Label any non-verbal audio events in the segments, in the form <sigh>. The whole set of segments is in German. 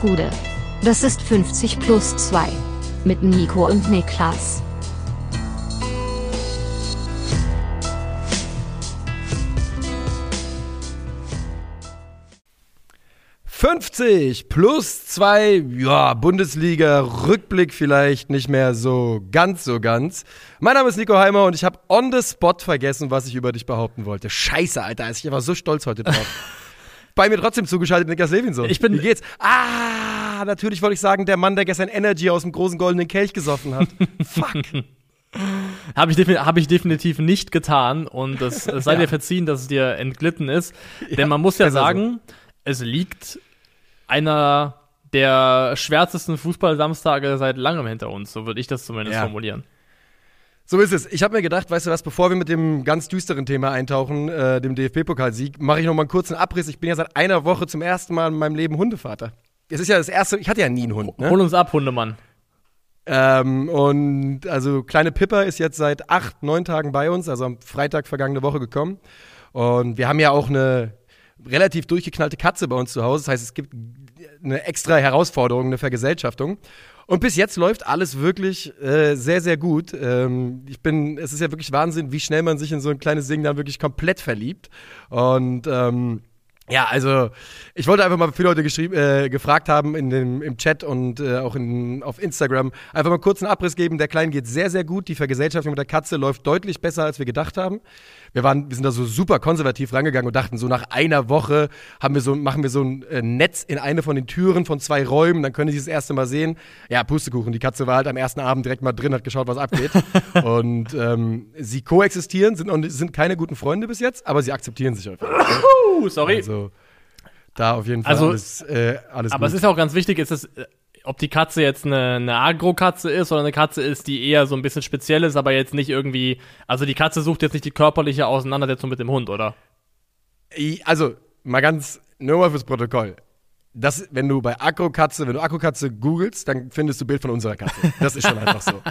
Gude. Das ist 50 plus 2. Mit Nico und Niklas. »50 plus 2, ja, Bundesliga, Rückblick vielleicht nicht mehr so ganz, so ganz. Mein Name ist Nico Heimer und ich habe on the spot vergessen, was ich über dich behaupten wollte. Scheiße, Alter, ich war so stolz heute drauf. <laughs> Bei mir trotzdem zugeschaltet Niklas Levinson. Ich bin- Wie geht's? Ah, natürlich wollte ich sagen, der Mann, der gestern Energy aus dem großen goldenen Kelch gesoffen hat. <laughs> Fuck. Habe ich, hab ich definitiv nicht getan und <laughs> es sei dir verziehen, dass es dir entglitten ist. Denn man muss ja besser so. sagen, es liegt einer der schwärzesten Fußball-Samstage seit langem hinter uns. So würde ich das zumindest Ja. formulieren. So ist es. Ich habe mir gedacht, weißt du was, bevor wir mit dem ganz düsteren Thema eintauchen, äh, dem DFB-Pokalsieg, mache ich noch mal einen kurzen Abriss. Ich bin ja seit einer Woche zum ersten Mal in meinem Leben Hundevater. Es ist ja das erste, ich hatte ja nie einen Hund. Ne? Hol uns ab, Hundemann. Ähm, und also kleine Pippa ist jetzt seit acht, neun Tagen bei uns, also am Freitag vergangene Woche gekommen. Und wir haben ja auch eine relativ durchgeknallte Katze bei uns zu Hause. Das heißt, es gibt eine extra Herausforderung, eine Vergesellschaftung. Und bis jetzt läuft alles wirklich äh, sehr, sehr gut. Ähm, ich bin, es ist ja wirklich Wahnsinn, wie schnell man sich in so ein kleines Ding dann wirklich komplett verliebt. Und ähm, ja, also ich wollte einfach mal viele Leute geschrieben, äh, gefragt haben in dem, im Chat und äh, auch in, auf Instagram. Einfach mal kurz einen Abriss geben. Der Kleinen geht sehr, sehr gut. Die Vergesellschaftung mit der Katze läuft deutlich besser, als wir gedacht haben. Wir, waren, wir sind da so super konservativ rangegangen und dachten, so nach einer Woche haben wir so, machen wir so ein äh, Netz in eine von den Türen von zwei Räumen, dann können die das erste Mal sehen. Ja, Pustekuchen. Die Katze war halt am ersten Abend direkt mal drin, hat geschaut, was abgeht. <laughs> und ähm, sie koexistieren, sind, sind keine guten Freunde bis jetzt, aber sie akzeptieren sich auf jeden Fall. Uh, sorry. Also da auf jeden Fall Also, alles, äh, alles Aber es gut. ist ja auch ganz wichtig, ist es, äh, ob die Katze jetzt eine, eine Agro-Katze ist oder eine Katze ist, die eher so ein bisschen speziell ist, aber jetzt nicht irgendwie. Also die Katze sucht jetzt nicht die körperliche Auseinandersetzung mit dem Hund, oder? Also mal ganz nur mal fürs Protokoll. Das, wenn du bei Akkukatze, wenn du Akkukatze googelst, dann findest du Bild von unserer Katze. Das ist schon <laughs> einfach so.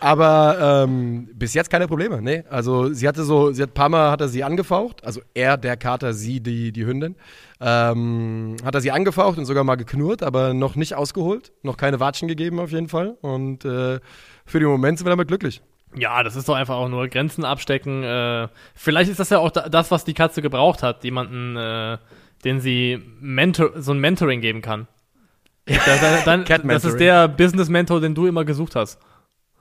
Aber ähm, bis jetzt keine Probleme, ne? Also sie hatte so, sie hat ein paar Mal hat er sie angefaucht, also er, der Kater, sie, die, die Hündin. Ähm, hat er sie angefaucht und sogar mal geknurrt, aber noch nicht ausgeholt, noch keine Watschen gegeben auf jeden Fall. Und äh, für den Moment sind wir damit glücklich. Ja, das ist doch einfach auch nur Grenzen abstecken. Äh, vielleicht ist das ja auch da, das, was die Katze gebraucht hat. Jemanden, äh, den sie Mentor, so ein Mentoring geben kann. <laughs> Da, da, dann, Cat das ist der Business-Mentor, den du immer gesucht hast.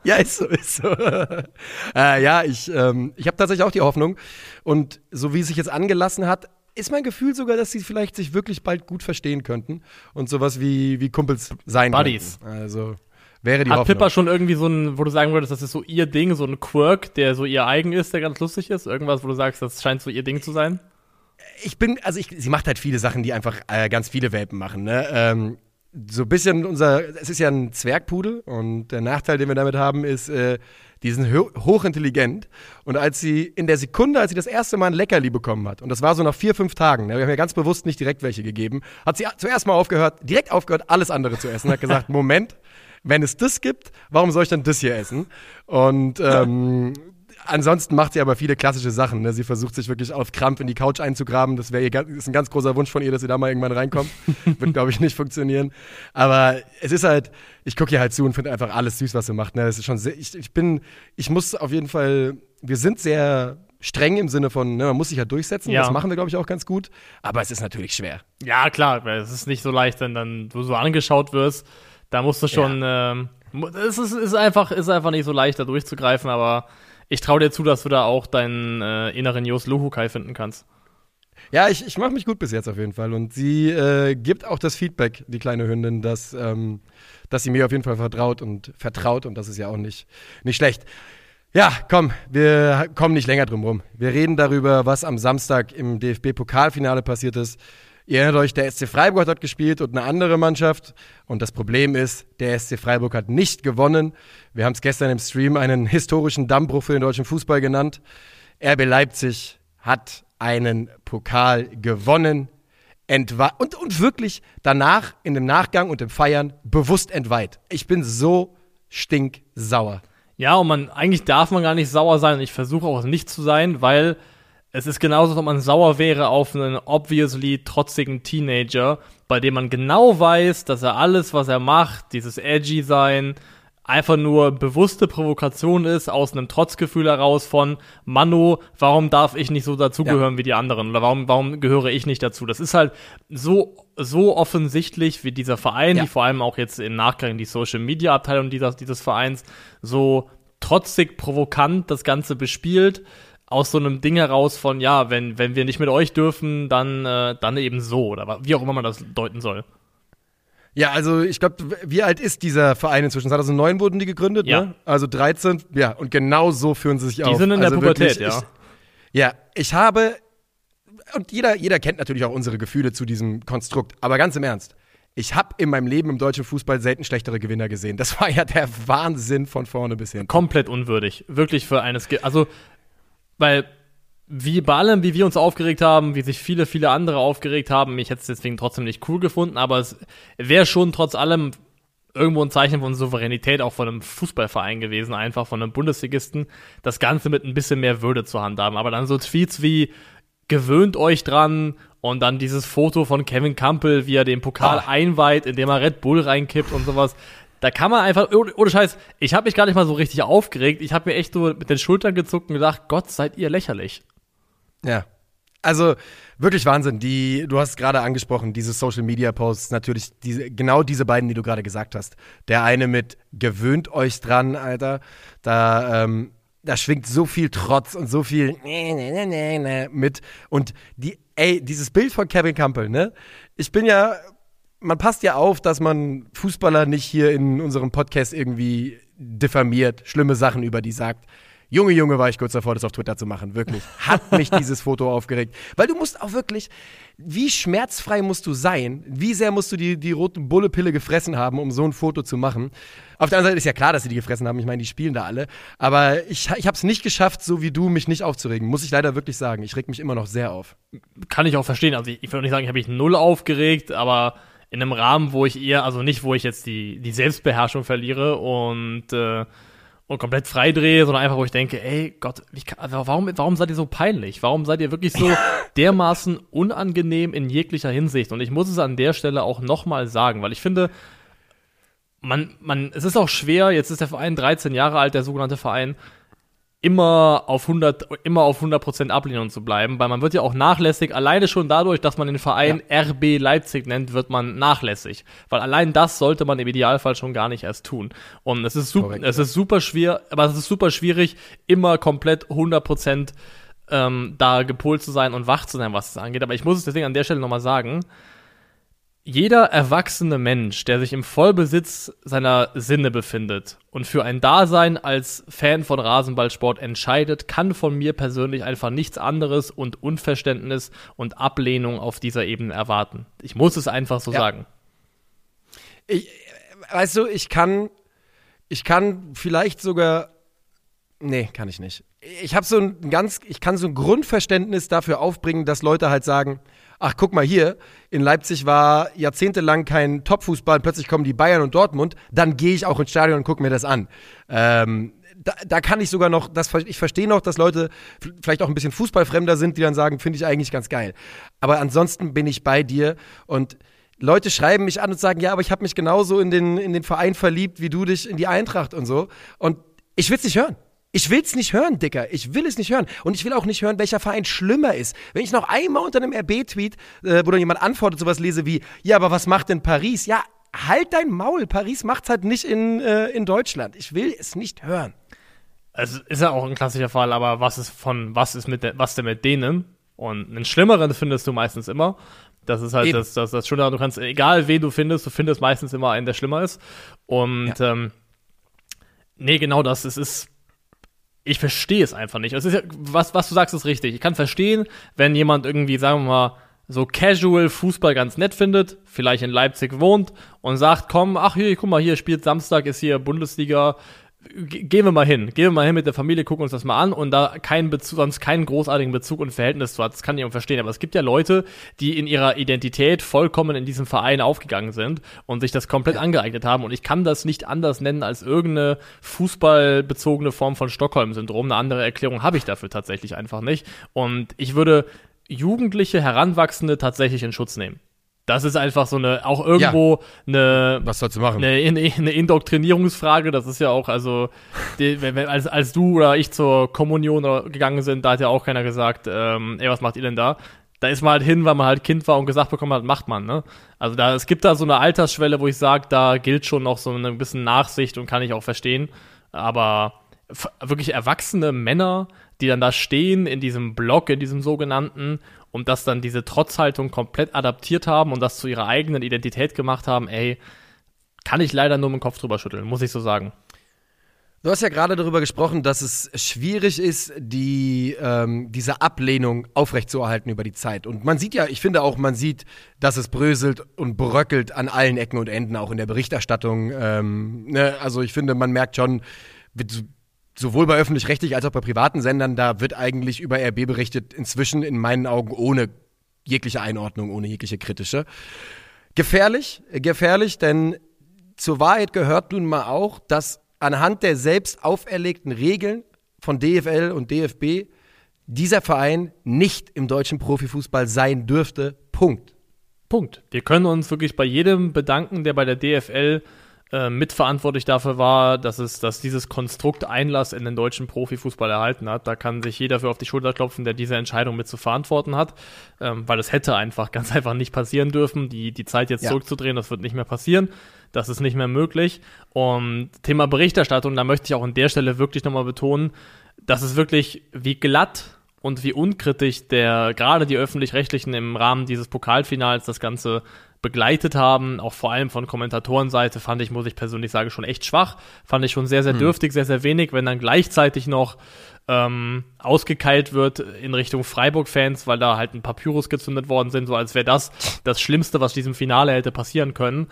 <laughs> Ja, ist so, ist so. <laughs> äh, ja, ich, ähm, ich habe tatsächlich auch die Hoffnung. Und so wie es sich jetzt angelassen hat, ist mein Gefühl sogar, dass sie vielleicht sich wirklich bald gut verstehen könnten und sowas wie, wie Kumpels sein Buddies. könnten. Also wäre die Hat Hoffnung. Pippa schon irgendwie so ein, wo du sagen würdest, das ist so ihr Ding, so ein Quirk, der so ihr eigen ist, der ganz lustig ist? Irgendwas, wo du sagst, das scheint so ihr Ding zu sein? ich bin, also ich, sie macht halt viele Sachen, die einfach äh, ganz viele Welpen machen. Ne? Ähm, so ein bisschen unser, es ist ja ein Zwergpudel und der Nachteil, den wir damit haben, ist, äh, die sind ho hochintelligent. Und als sie in der Sekunde, als sie das erste Mal ein Leckerli bekommen hat, und das war so nach vier, fünf Tagen, ne, wir haben ja ganz bewusst nicht direkt welche gegeben, hat sie zuerst mal aufgehört, direkt aufgehört, alles andere zu essen. Hat gesagt, <laughs> Moment, wenn es das gibt, warum soll ich dann das hier essen? Und ähm, ansonsten macht sie aber viele klassische Sachen. Ne? Sie versucht sich wirklich auf Krampf in die Couch einzugraben. Das wäre ihr ist ein ganz großer Wunsch von ihr, dass sie da mal irgendwann reinkommt. <laughs> Wird, glaube ich, nicht funktionieren. Aber es ist halt, ich gucke ihr halt zu und finde einfach alles süß, was sie macht. Ne? Das ist schon sehr, ich, ich bin, ich muss auf jeden Fall, wir sind sehr streng im Sinne von, ne, man muss sich ja durchsetzen. Ja. Das machen wir, glaube ich, auch ganz gut. Aber es ist natürlich schwer. Ja, klar, es ist nicht so leicht, wenn dann du so angeschaut wirst. Da musst du schon, ähm, mu- es ist, ist einfach, ist einfach nicht so leicht, da durchzugreifen, aber ich traue dir zu, dass du da auch deinen äh, inneren Jos Luhukai finden kannst. Ja, ich, ich mache mich gut bis jetzt auf jeden Fall. Und sie äh, gibt auch das Feedback, die kleine Hündin, dass, ähm, dass sie mir auf jeden Fall vertraut und vertraut. Und das ist ja auch nicht, nicht schlecht. Ja, komm, wir kommen nicht länger drum rum. Wir reden darüber, was am Samstag im DFB-Pokalfinale passiert ist. Ihr erinnert euch, der SC Freiburg hat gespielt und eine andere Mannschaft. Und das Problem ist, der SC Freiburg hat nicht gewonnen. Wir haben es gestern im Stream einen <laughs> historischen Dammbruch für den deutschen Fußball genannt. RB Leipzig hat einen Pokal gewonnen. Und, und wirklich danach, in dem Nachgang und im Feiern, bewusst entweiht. Ich bin so stinksauer. Ja, und man, eigentlich darf man gar nicht sauer sein ich versuche auch nicht zu sein, weil es ist genauso, als ob man sauer wäre auf einen obviously trotzigen Teenager, bei dem man genau weiß, dass er alles, was er macht, dieses edgy sein, einfach nur bewusste Provokation ist, aus einem Trotzgefühl heraus von, Manu, warum darf ich nicht so dazugehören ja. wie die anderen? Oder warum, warum gehöre ich nicht dazu? Das ist halt so, so offensichtlich, wie dieser Verein, ja. die vor allem auch jetzt im Nachgang die Social Media Abteilung dieses, dieses Vereins so trotzig provokant das Ganze bespielt aus so einem Ding heraus von, ja, wenn, wenn wir nicht mit euch dürfen, dann, äh, dann eben so, oder wie auch immer man das deuten soll. Ja, also ich glaube, wie alt ist dieser Verein inzwischen? 2009 wurden die gegründet, ja. ne? Also 13, ja, und genau so führen sie sich die auf. Die sind in also der Pubertät, wirklich, ja. Ich, ja, ich habe, und jeder, jeder kennt natürlich auch unsere Gefühle zu diesem Konstrukt, aber ganz im Ernst, ich habe in meinem Leben im deutschen Fußball selten schlechtere Gewinner gesehen. Das war ja der Wahnsinn von vorne bis hin. Komplett unwürdig. Wirklich für eines, Ge also weil wie bei allem, wie wir uns aufgeregt haben, wie sich viele, viele andere aufgeregt haben, ich hätte es deswegen trotzdem nicht cool gefunden, aber es wäre schon trotz allem irgendwo ein Zeichen von Souveränität auch von einem Fußballverein gewesen, einfach von einem Bundesligisten, das Ganze mit ein bisschen mehr Würde zu handhaben. Aber dann so Tweets wie gewöhnt euch dran und dann dieses Foto von Kevin Campbell, wie er den Pokal Ach. einweiht, indem er Red Bull reinkippt und sowas. Da kann man einfach, ohne, Scheiß, ich habe mich gar nicht mal so richtig aufgeregt. Ich habe mir echt so mit den Schultern gezuckt und gedacht, Gott, seid ihr lächerlich. Ja. Also wirklich Wahnsinn. Die, du hast gerade angesprochen, diese Social Media Posts, natürlich diese, genau diese beiden, die du gerade gesagt hast. Der eine mit gewöhnt euch dran, Alter. Da, ähm, da schwingt so viel Trotz und so viel <laughs> mit. Und die, ey, dieses Bild von Kevin Campbell, ne? Ich bin ja man passt ja auf, dass man Fußballer nicht hier in unserem Podcast irgendwie diffamiert, schlimme Sachen über die sagt. Junge, Junge, war ich kurz davor, das auf Twitter zu machen. Wirklich. Hat mich <laughs> dieses Foto aufgeregt. Weil du musst auch wirklich, wie schmerzfrei musst du sein? Wie sehr musst du die, die roten Bullepille gefressen haben, um so ein Foto zu machen? Auf der anderen Seite ist ja klar, dass sie die gefressen haben. Ich meine, die spielen da alle. Aber ich, ich habe es nicht geschafft, so wie du, mich nicht aufzuregen. Muss ich leider wirklich sagen. Ich reg mich immer noch sehr auf. Kann ich auch verstehen. Also ich, ich würde nicht sagen, ich habe mich null aufgeregt, aber in einem Rahmen, wo ich eher, also nicht, wo ich jetzt die, die Selbstbeherrschung verliere und, äh, und komplett freidrehe, sondern einfach, wo ich denke, ey Gott, kann, also warum, warum seid ihr so peinlich? Warum seid ihr wirklich so <laughs> dermaßen unangenehm in jeglicher Hinsicht? Und ich muss es an der Stelle auch nochmal sagen, weil ich finde, man, man, es ist auch schwer, jetzt ist der Verein 13 Jahre alt, der sogenannte Verein, immer auf 100 immer auf 100% Ablehnung zu bleiben, weil man wird ja auch nachlässig, alleine schon dadurch, dass man den Verein ja. RB Leipzig nennt, wird man nachlässig, weil allein das sollte man im Idealfall schon gar nicht erst tun. Und es ist super es ist super schwer, aber es ist super schwierig immer komplett 100% ähm, da gepolt zu sein und wach zu sein, was es angeht, aber ich muss es deswegen an der Stelle nochmal sagen, jeder erwachsene Mensch, der sich im Vollbesitz seiner Sinne befindet und für ein Dasein als Fan von Rasenballsport entscheidet, kann von mir persönlich einfach nichts anderes und Unverständnis und Ablehnung auf dieser Ebene erwarten. Ich muss es einfach so ja. sagen. Ich, weißt du, ich kann, ich kann vielleicht sogar, nee, kann ich nicht. Ich habe so ein ganz, ich kann so ein Grundverständnis dafür aufbringen, dass Leute halt sagen, ach guck mal hier, in Leipzig war jahrzehntelang kein Topfußball, plötzlich kommen die Bayern und Dortmund, dann gehe ich auch ins Stadion und gucke mir das an. Ähm, da, da, kann ich sogar noch, das, ich verstehe noch, dass Leute vielleicht auch ein bisschen Fußballfremder sind, die dann sagen, finde ich eigentlich ganz geil. Aber ansonsten bin ich bei dir und Leute schreiben mich an und sagen, ja, aber ich habe mich genauso in den, in den Verein verliebt, wie du dich in die Eintracht und so. Und ich will es nicht hören. Ich will's nicht hören, Dicker. Ich will es nicht hören. Und ich will auch nicht hören, welcher Verein schlimmer ist. Wenn ich noch einmal unter einem RB-Tweet, äh, wo dann jemand antwortet, sowas lese wie, ja, aber was macht denn Paris? Ja, halt dein Maul. Paris macht's halt nicht in, äh, in Deutschland. Ich will es nicht hören. Es ist ja auch ein klassischer Fall, aber was ist von, was ist mit, de, was denn mit denen? Und einen schlimmeren findest du meistens immer. Das ist halt Eben. das, das, das Schöne, du kannst, egal wen du findest, du findest meistens immer einen, der schlimmer ist. Und, ja. ähm, nee, genau das, es ist, ich verstehe es einfach nicht. Es ist ja, was, was du sagst, ist richtig. Ich kann verstehen, wenn jemand irgendwie, sagen wir mal, so casual Fußball ganz nett findet, vielleicht in Leipzig wohnt und sagt, komm, ach hier, guck mal, hier spielt Samstag, ist hier Bundesliga, gehen wir mal hin, gehen wir mal hin mit der Familie, gucken uns das mal an und da keinen Bezug, sonst keinen großartigen Bezug und Verhältnis zu hat, das kann ich auch verstehen. Aber es gibt ja Leute, die in ihrer Identität vollkommen in diesem Verein aufgegangen sind und sich das komplett angeeignet haben. Und ich kann das nicht anders nennen als irgendeine fußballbezogene Form von Stockholm-Syndrom. Eine andere Erklärung habe ich dafür tatsächlich einfach nicht. Und ich würde Jugendliche, Heranwachsende tatsächlich in Schutz nehmen. Das ist einfach so eine, auch irgendwo ja. eine, was sollst du machen? Eine, eine Indoktrinierungsfrage. Das ist ja auch, also, die, wenn, als, als du oder ich zur Kommunion gegangen sind, da hat ja auch keiner gesagt, ähm, ey, was macht ihr denn da? Da ist man halt hin, weil man halt Kind war und gesagt bekommen hat, macht man, ne? Also da, es gibt da so eine Altersschwelle, wo ich sage, da gilt schon noch so eine bisschen Nachsicht und kann ich auch verstehen. Aber wirklich erwachsene Männer, die dann da stehen in diesem Block, in diesem sogenannten, und das dann diese Trotzhaltung komplett adaptiert haben und das zu ihrer eigenen Identität gemacht haben, ey, kann ich leider nur mit dem Kopf drüber schütteln, muss ich so sagen. Du hast ja gerade darüber gesprochen, dass es schwierig ist, die, ähm, diese Ablehnung aufrechtzuerhalten über die Zeit. Und man sieht ja, ich finde auch, man sieht, dass es bröselt und bröckelt an allen Ecken und Enden, auch in der Berichterstattung. Ähm, ne? Also ich finde, man merkt schon, sowohl bei öffentlich-rechtlich als auch bei privaten Sendern, da wird eigentlich über RB berichtet, inzwischen in meinen Augen ohne jegliche Einordnung, ohne jegliche kritische. Gefährlich, gefährlich, denn zur Wahrheit gehört nun mal auch, dass anhand der selbst auferlegten Regeln von DFL und DFB dieser Verein nicht im deutschen Profifußball sein dürfte. Punkt. Punkt. Wir können uns wirklich bei jedem bedanken, der bei der DFL äh, mitverantwortlich dafür war, dass es, dass dieses Konstrukt Einlass in den deutschen Profifußball erhalten hat. Da kann sich jeder für auf die Schulter klopfen, der diese Entscheidung mit zu verantworten hat, ähm, weil es hätte einfach <laughs> ganz einfach nicht passieren dürfen. Die, die Zeit jetzt ja. zurückzudrehen, das wird nicht mehr passieren. Das ist nicht mehr möglich. Und Thema Berichterstattung, da möchte ich auch an der Stelle wirklich nochmal betonen, dass es wirklich wie glatt und wie unkritisch der gerade die öffentlich-rechtlichen im Rahmen dieses Pokalfinals das Ganze begleitet haben, auch vor allem von Kommentatorenseite, fand ich, muss ich persönlich sagen, schon echt schwach. Fand ich schon sehr, sehr hm. dürftig, sehr, sehr wenig, wenn dann gleichzeitig noch ähm, ausgekeilt wird in Richtung Freiburg-Fans, weil da halt ein paar Pyros gezündet worden sind, so als wäre das das Schlimmste, was diesem Finale hätte passieren können.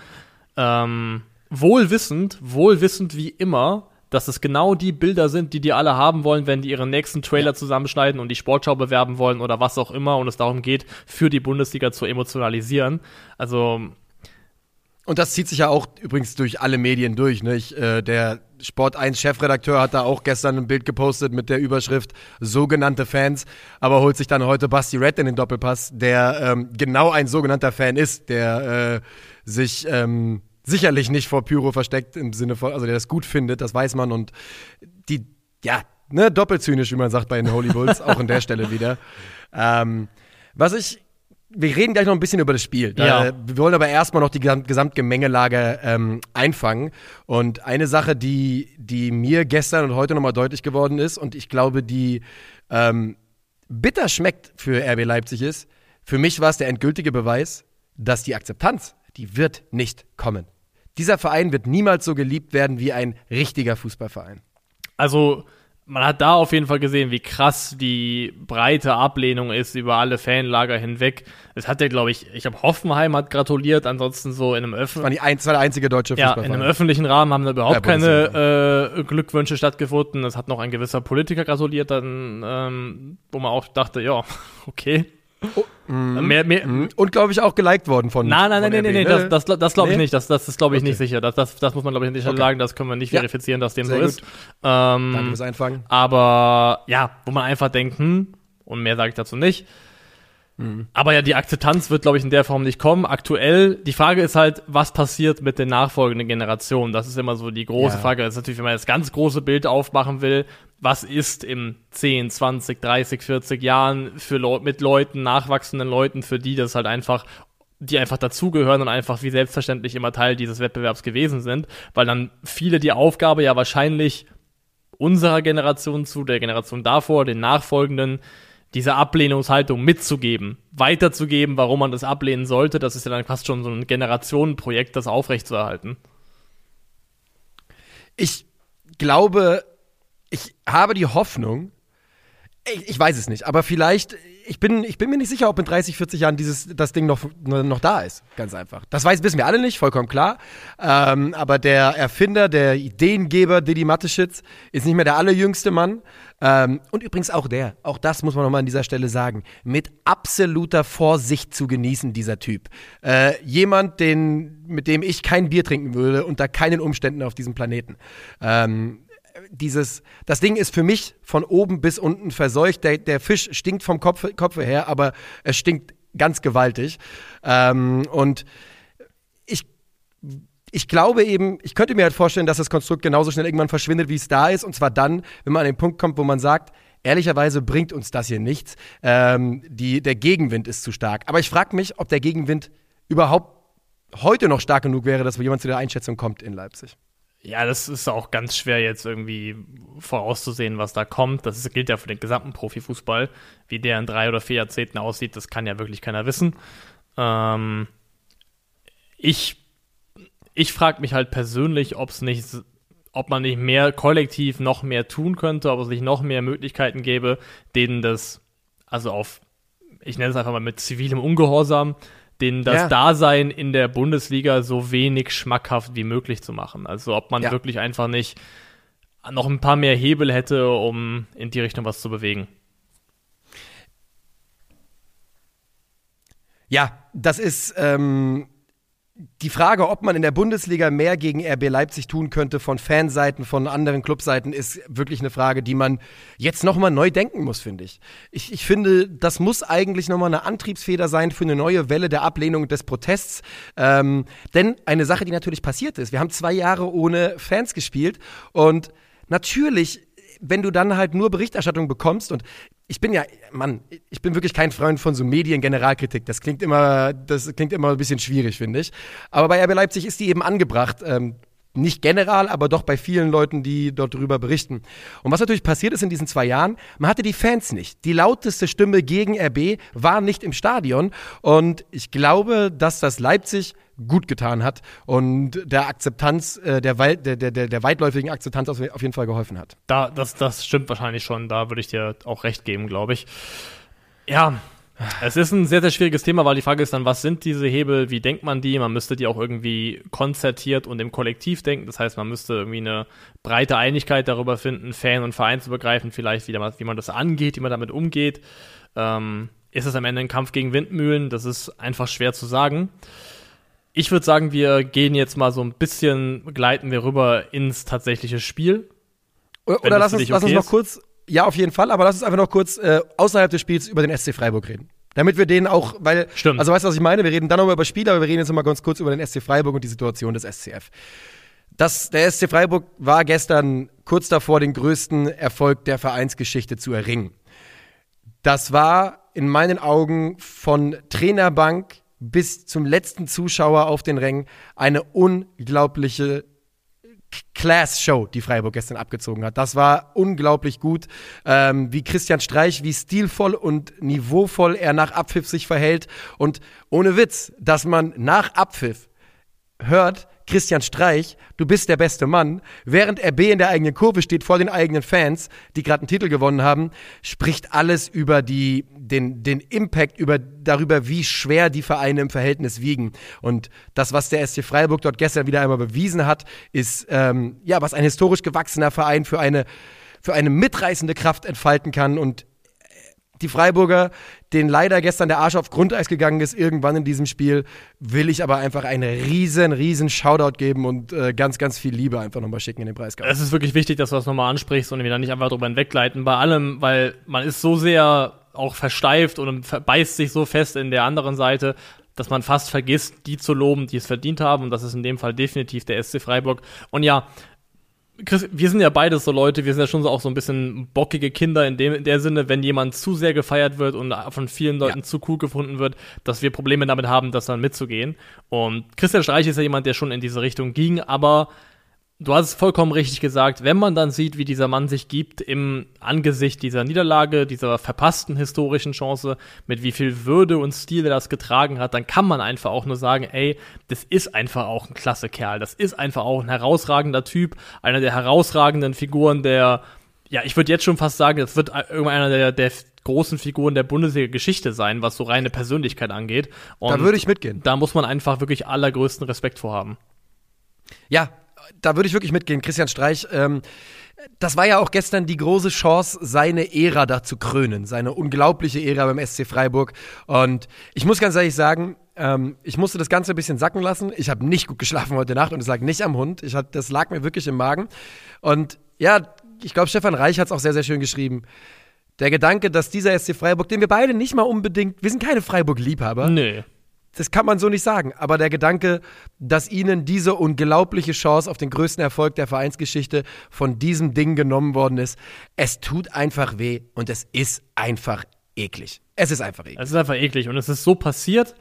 Ähm, wohlwissend, wohlwissend wie immer, dass es genau die Bilder sind, die die alle haben wollen, wenn die ihren nächsten Trailer ja. zusammenschneiden und die Sportschau bewerben wollen oder was auch immer und es darum geht, für die Bundesliga zu emotionalisieren. Also und das zieht sich ja auch übrigens durch alle Medien durch. Ne? Ich, äh, der Sport 1 Chefredakteur hat da auch gestern ein Bild gepostet mit der Überschrift sogenannte Fans, aber holt sich dann heute Basti Red in den Doppelpass, der ähm, genau ein sogenannter Fan ist, der äh, sich ähm, sicherlich nicht vor Pyro versteckt im Sinne von, also der das gut findet, das weiß man und die, ja, ne, doppelzynisch, wie man sagt bei den Holy Bulls, auch an der Stelle wieder. <laughs> Ähm, was ich, wir reden gleich noch ein bisschen über das Spiel. Da, ja. Wir wollen aber erstmal noch die Gesamtgemengelage ähm, einfangen. Und eine Sache, die, die mir gestern und heute nochmal deutlich geworden ist und ich glaube, die ähm, bitter schmeckt für RB Leipzig ist, für mich war es der endgültige Beweis, dass die Akzeptanz, die wird nicht kommen. Dieser Verein wird niemals so geliebt werden wie ein richtiger Fußballverein. Also, man hat da auf jeden Fall gesehen, wie krass die breite Ablehnung ist über alle Fanlager hinweg. Es hat ja, glaube ich, ich habe Hoffenheim hat gratuliert, ansonsten so in einem öffentlichen. Das war der einzige deutsche Fußballverein. Ja, in einem öffentlichen Rahmen haben da überhaupt keine äh, Glückwünsche stattgefunden. Es hat noch ein gewisser Politiker gratuliert, dann, ähm, wo man auch dachte, ja, <laughs> okay. Oh, mm, mehr, mehr, mm. Und glaube ich auch geliked worden von. Nein, nein, nein, nein, nein, nee, das, das, das glaube ich nee? nicht. Das, das ist glaube ich okay. nicht sicher. Das, das, das muss man glaube ich nicht okay. sagen. Das können wir nicht verifizieren, dass dem Sehr so gut. ist. Ähm, Danke fürs Einfangen. Aber ja, wo man einfach denkt, hm, und mehr sage ich dazu nicht. Mhm. Aber ja, die Akzeptanz wird, glaube ich, in der Form nicht kommen. Aktuell, die Frage ist halt, was passiert mit den nachfolgenden Generationen? Das ist immer so die große ja. Frage. Das ist natürlich, wenn man das ganz große Bild aufmachen will, was ist in 10, 20, 30, 40 Jahren für Le mit Leuten, nachwachsenden Leuten, für die das halt einfach die einfach dazugehören und einfach wie selbstverständlich immer Teil dieses Wettbewerbs gewesen sind, weil dann viele die Aufgabe ja wahrscheinlich unserer Generation zu, der Generation davor, den nachfolgenden, diese Ablehnungshaltung mitzugeben, weiterzugeben, warum man das ablehnen sollte. Das ist ja dann fast schon so ein Generationenprojekt, das aufrechtzuerhalten. Ich glaube, ich habe die Hoffnung, ich, ich weiß es nicht, aber vielleicht ich bin, ich bin mir nicht sicher, ob in 30, 40 Jahren dieses, das Ding noch, noch da ist. Ganz einfach. Das weiß, wissen wir alle nicht, vollkommen klar. Ähm, aber der Erfinder, der Ideengeber Didi Mateschitz ist nicht mehr der allerjüngste Mann. Ähm, und übrigens auch der, auch das muss man nochmal an dieser Stelle sagen, mit absoluter Vorsicht zu genießen, dieser Typ. Äh, jemand, den, mit dem ich kein Bier trinken würde, unter keinen Umständen auf diesem Planeten. Ähm, dieses, das Ding ist für mich von oben bis unten verseucht. Der, der Fisch stinkt vom Kopf, Kopf her, aber es stinkt ganz gewaltig. Ähm, und ich, ich glaube eben, ich könnte mir halt vorstellen, dass das Konstrukt genauso schnell irgendwann verschwindet, wie es da ist. Und zwar dann, wenn man an den Punkt kommt, wo man sagt, ehrlicherweise bringt uns das hier nichts. Ähm, die, der Gegenwind ist zu stark. Aber ich frage mich, ob der Gegenwind überhaupt heute noch stark genug wäre, dass jemand zu der Einschätzung kommt in Leipzig. Ja, das ist auch ganz schwer jetzt irgendwie vorauszusehen, was da kommt. Das gilt ja für den gesamten Profifußball. Wie der in drei oder vier Jahrzehnten aussieht, das kann ja wirklich keiner wissen. Ähm, ich ich frage mich halt persönlich, ob es nicht, ob man nicht mehr kollektiv noch mehr tun könnte, ob es nicht noch mehr Möglichkeiten gäbe, denen das, also auf, ich nenne es einfach mal mit zivilem Ungehorsam, denen das ja. Dasein in der Bundesliga so wenig schmackhaft wie möglich zu machen. Also ob man ja. wirklich einfach nicht noch ein paar mehr Hebel hätte, um in die Richtung was zu bewegen. Ja, das ist ähm, die Frage, ob man in der Bundesliga mehr gegen RB Leipzig tun könnte von Fanseiten, von anderen Clubseiten, ist wirklich eine Frage, die man jetzt nochmal neu denken muss, finde ich. ich. Ich finde, das muss eigentlich nochmal eine Antriebsfeder sein für eine neue Welle der Ablehnung des Protests. Ähm, denn eine Sache, die natürlich passiert ist, wir haben zwei Jahre ohne Fans gespielt und natürlich wenn du dann halt nur Berichterstattung bekommst und ich bin ja, Mann, ich bin wirklich kein Freund von so Medien-Generalkritik. Das klingt immer, das klingt immer ein bisschen schwierig, finde ich. Aber bei RB Leipzig ist die eben angebracht. Ähm, nicht general, aber doch bei vielen Leuten, die dort drüber berichten. Und was natürlich passiert ist in diesen zwei Jahren, man hatte die Fans nicht. Die lauteste Stimme gegen RB war nicht im Stadion. Und ich glaube, dass das Leipzig gut getan hat und der Akzeptanz, äh, der, der, der, der weitläufigen Akzeptanz auf, jeden Fall geholfen hat. Da, das, das stimmt wahrscheinlich schon. Da würde ich dir auch recht geben, glaube ich. Ja, es ist ein sehr, sehr schwieriges Thema, weil die Frage ist dann, was sind diese Hebel, wie denkt man die? Man müsste die auch irgendwie konzertiert und im Kollektiv denken. Das heißt, man müsste irgendwie eine breite Einigkeit darüber finden, Fan- und vereinsübergreifend vielleicht, wie, wie man das angeht, wie man damit umgeht. Ähm, ist es am Ende ein Kampf gegen Windmühlen? Das ist einfach schwer zu sagen. Ich würde sagen, wir gehen jetzt mal so ein bisschen, gleiten wir rüber ins tatsächliche Spiel. Oder, oder lass, uns, okay lass uns noch kurz ja, auf jeden Fall, aber lass uns einfach noch kurz äh, außerhalb des Spiels über den SC Freiburg reden. Damit wir den auch, weil, Stimmt. also weißt du, was ich meine? Wir reden dann nochmal über Spiele, aber wir reden jetzt nochmal ganz kurz über den SC Freiburg und die Situation des SCF. Das, der SC Freiburg war gestern kurz davor, den größten Erfolg der Vereinsgeschichte zu erringen. Das war in meinen Augen von Trainerbank bis zum letzten Zuschauer auf den Rängen eine unglaubliche Class-Show, die Freiburg gestern abgezogen hat. Das war unglaublich gut, ähm, wie Christian Streich, wie stilvoll und niveauvoll er nach Abpfiff sich verhält. Und ohne Witz, dass man nach Abpfiff hört, Christian Streich, du bist der beste Mann, während RB in der eigenen Kurve steht vor den eigenen Fans, die gerade einen Titel gewonnen haben, spricht alles über die, den, den Impact, über, darüber, wie schwer die Vereine im Verhältnis wiegen. Und das, was der SC Freiburg dort gestern wieder einmal bewiesen hat, ist, ähm, ja, was ein historisch gewachsener Verein für eine, für eine mitreißende Kraft entfalten kann. Und die Freiburger, denen leider gestern der Arsch auf Grundeis gegangen ist, irgendwann in diesem Spiel, will ich aber einfach einen riesen, riesen Shoutout geben und äh, ganz, ganz viel Liebe einfach nochmal schicken in den Preiskampf. Es ist wirklich wichtig, dass du das nochmal ansprichst und wir da nicht einfach drüber hinweggleiten. Bei allem, weil man ist so sehr auch versteift und beißt sich so fest in der anderen Seite, dass man fast vergisst, die zu loben, die es verdient haben. Und das ist in dem Fall definitiv der SC Freiburg. Und ja, Chris, wir sind ja beides so Leute, wir sind ja schon so auch so ein bisschen bockige Kinder in dem in der Sinne, wenn jemand zu sehr gefeiert wird und von vielen Leuten ja. zu cool gefunden wird, dass wir Probleme damit haben, das dann mitzugehen. Und Christian Streich ist ja jemand, der schon in diese Richtung ging, aber du hast es vollkommen richtig gesagt, wenn man dann sieht, wie dieser Mann sich gibt im Angesicht dieser Niederlage, dieser verpassten historischen Chance, mit wie viel Würde und Stil er das getragen hat, dann kann man einfach auch nur sagen, ey, das ist einfach auch ein klasse Kerl, das ist einfach auch ein herausragender Typ, einer der herausragenden Figuren der ja, ich würde jetzt schon fast sagen, das wird irgendwann einer der, der großen Figuren der Bundesliga-Geschichte sein, was so reine Persönlichkeit angeht. Und da würde ich mitgehen. Da muss man einfach wirklich allergrößten Respekt vorhaben. Ja, da würde ich wirklich mitgehen, Christian Streich. Ähm, das war ja auch gestern die große Chance, seine Ära da zu krönen, seine unglaubliche Ära beim SC Freiburg. Und ich muss ganz ehrlich sagen, ähm, ich musste das Ganze ein bisschen sacken lassen. Ich habe nicht gut geschlafen heute Nacht und es lag nicht am Hund. Ich hab, das lag mir wirklich im Magen. Und ja, ich glaube, Stefan Reich hat es auch sehr, sehr schön geschrieben. Der Gedanke, dass dieser SC Freiburg, den wir beide nicht mal unbedingt, wir sind keine Freiburg-Liebhaber. Nee das kann man so nicht sagen. Aber der Gedanke, dass ihnen diese unglaubliche Chance auf den größten Erfolg der Vereinsgeschichte von diesem Ding genommen worden ist, es tut einfach weh und es ist einfach eklig. Es ist einfach eklig. Es ist einfach eklig und es ist so passiert.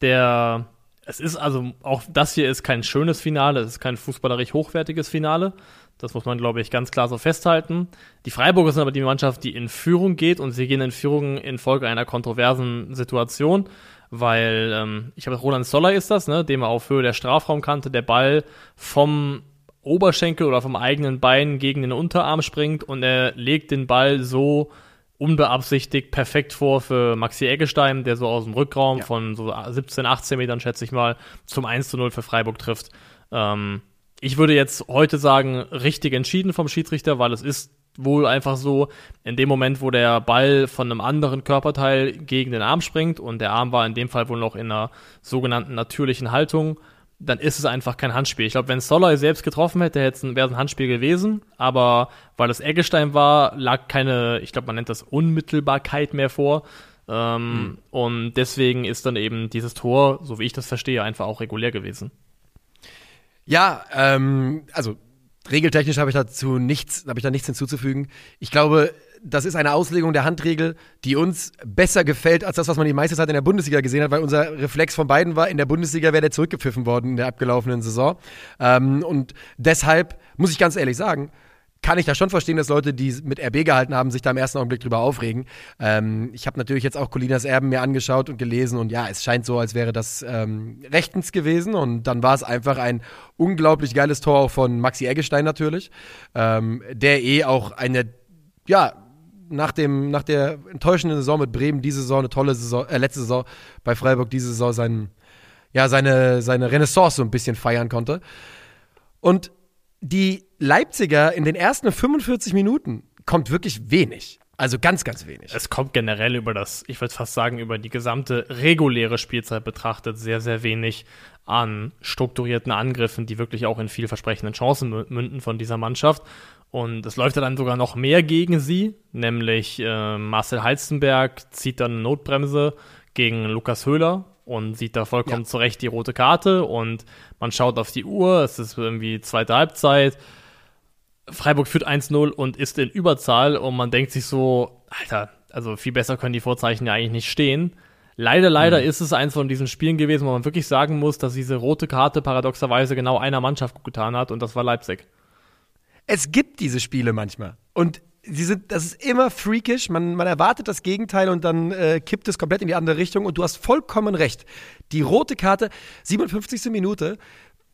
Der, es ist also auch das hier ist kein schönes Finale, es ist kein fußballerisch hochwertiges Finale. Das muss man, glaube ich, ganz klar so festhalten. Die Freiburger sind aber die Mannschaft, die in Führung geht und sie gehen in Führung infolge einer kontroversen Situation weil ähm, ich habe Roland Soller ist das, ne, dem er auf Höhe der Strafraumkante der Ball vom Oberschenkel oder vom eigenen Bein gegen den Unterarm springt und er legt den Ball so unbeabsichtigt perfekt vor für Maxi Eggestein, der so aus dem Rückraum ja. von so 17, 18 Metern, schätze ich mal, zum 1 zu 0 für Freiburg trifft. Ähm, ich würde jetzt heute sagen, richtig entschieden vom Schiedsrichter, weil es ist wohl einfach so, in dem Moment, wo der Ball von einem anderen Körperteil gegen den Arm springt und der Arm war in dem Fall wohl noch in einer sogenannten natürlichen Haltung, dann ist es einfach kein Handspiel. Ich glaube, wenn Soller selbst getroffen hätte, wäre es ein Handspiel gewesen, aber weil es Eggestein war, lag keine, ich glaube, man nennt das Unmittelbarkeit mehr vor. Ähm, mhm. Und deswegen ist dann eben dieses Tor, so wie ich das verstehe, einfach auch regulär gewesen. Ja, ähm, also Regeltechnisch habe ich dazu nichts, habe ich da nichts hinzuzufügen. Ich glaube, das ist eine Auslegung der Handregel, die uns besser gefällt als das, was man die meiste Zeit in der Bundesliga gesehen hat, weil unser Reflex von beiden war, in der Bundesliga wäre der zurückgepfiffen worden in der abgelaufenen Saison. Ähm, und deshalb muss ich ganz ehrlich sagen, kann ich da schon verstehen, dass Leute, die mit RB gehalten haben, sich da im ersten Augenblick drüber aufregen. Ähm, ich habe natürlich jetzt auch Colinas Erben mir angeschaut und gelesen und ja, es scheint so, als wäre das ähm, rechtens gewesen und dann war es einfach ein unglaublich geiles Tor auch von Maxi Eggestein natürlich, ähm, der eh auch eine, ja, nach, dem, nach der enttäuschenden Saison mit Bremen, diese Saison eine tolle Saison, äh, letzte Saison bei Freiburg, diese Saison seinen, ja, seine, seine Renaissance so ein bisschen feiern konnte. Und die Leipziger in den ersten 45 Minuten kommt wirklich wenig. Also ganz, ganz wenig. Es kommt generell über das, ich würde fast sagen, über die gesamte reguläre Spielzeit betrachtet sehr, sehr wenig an strukturierten Angriffen, die wirklich auch in vielversprechenden Chancen münden von dieser Mannschaft. Und es läuft dann sogar noch mehr gegen sie, nämlich äh, Marcel Halstenberg zieht dann eine Notbremse gegen Lukas Höhler, und sieht da vollkommen ja. zurecht die rote Karte und man schaut auf die Uhr, es ist irgendwie zweite Halbzeit. Freiburg führt 1-0 und ist in Überzahl und man denkt sich so, Alter, also viel besser können die Vorzeichen ja eigentlich nicht stehen. Leider, leider mhm. ist es eins von diesen Spielen gewesen, wo man wirklich sagen muss, dass diese rote Karte paradoxerweise genau einer Mannschaft gut getan hat und das war Leipzig. Es gibt diese Spiele manchmal. Und sie sind, das ist immer freakish. Man, man erwartet das Gegenteil und dann äh, kippt es komplett in die andere Richtung. Und du hast vollkommen recht. Die rote Karte, 57. Minute.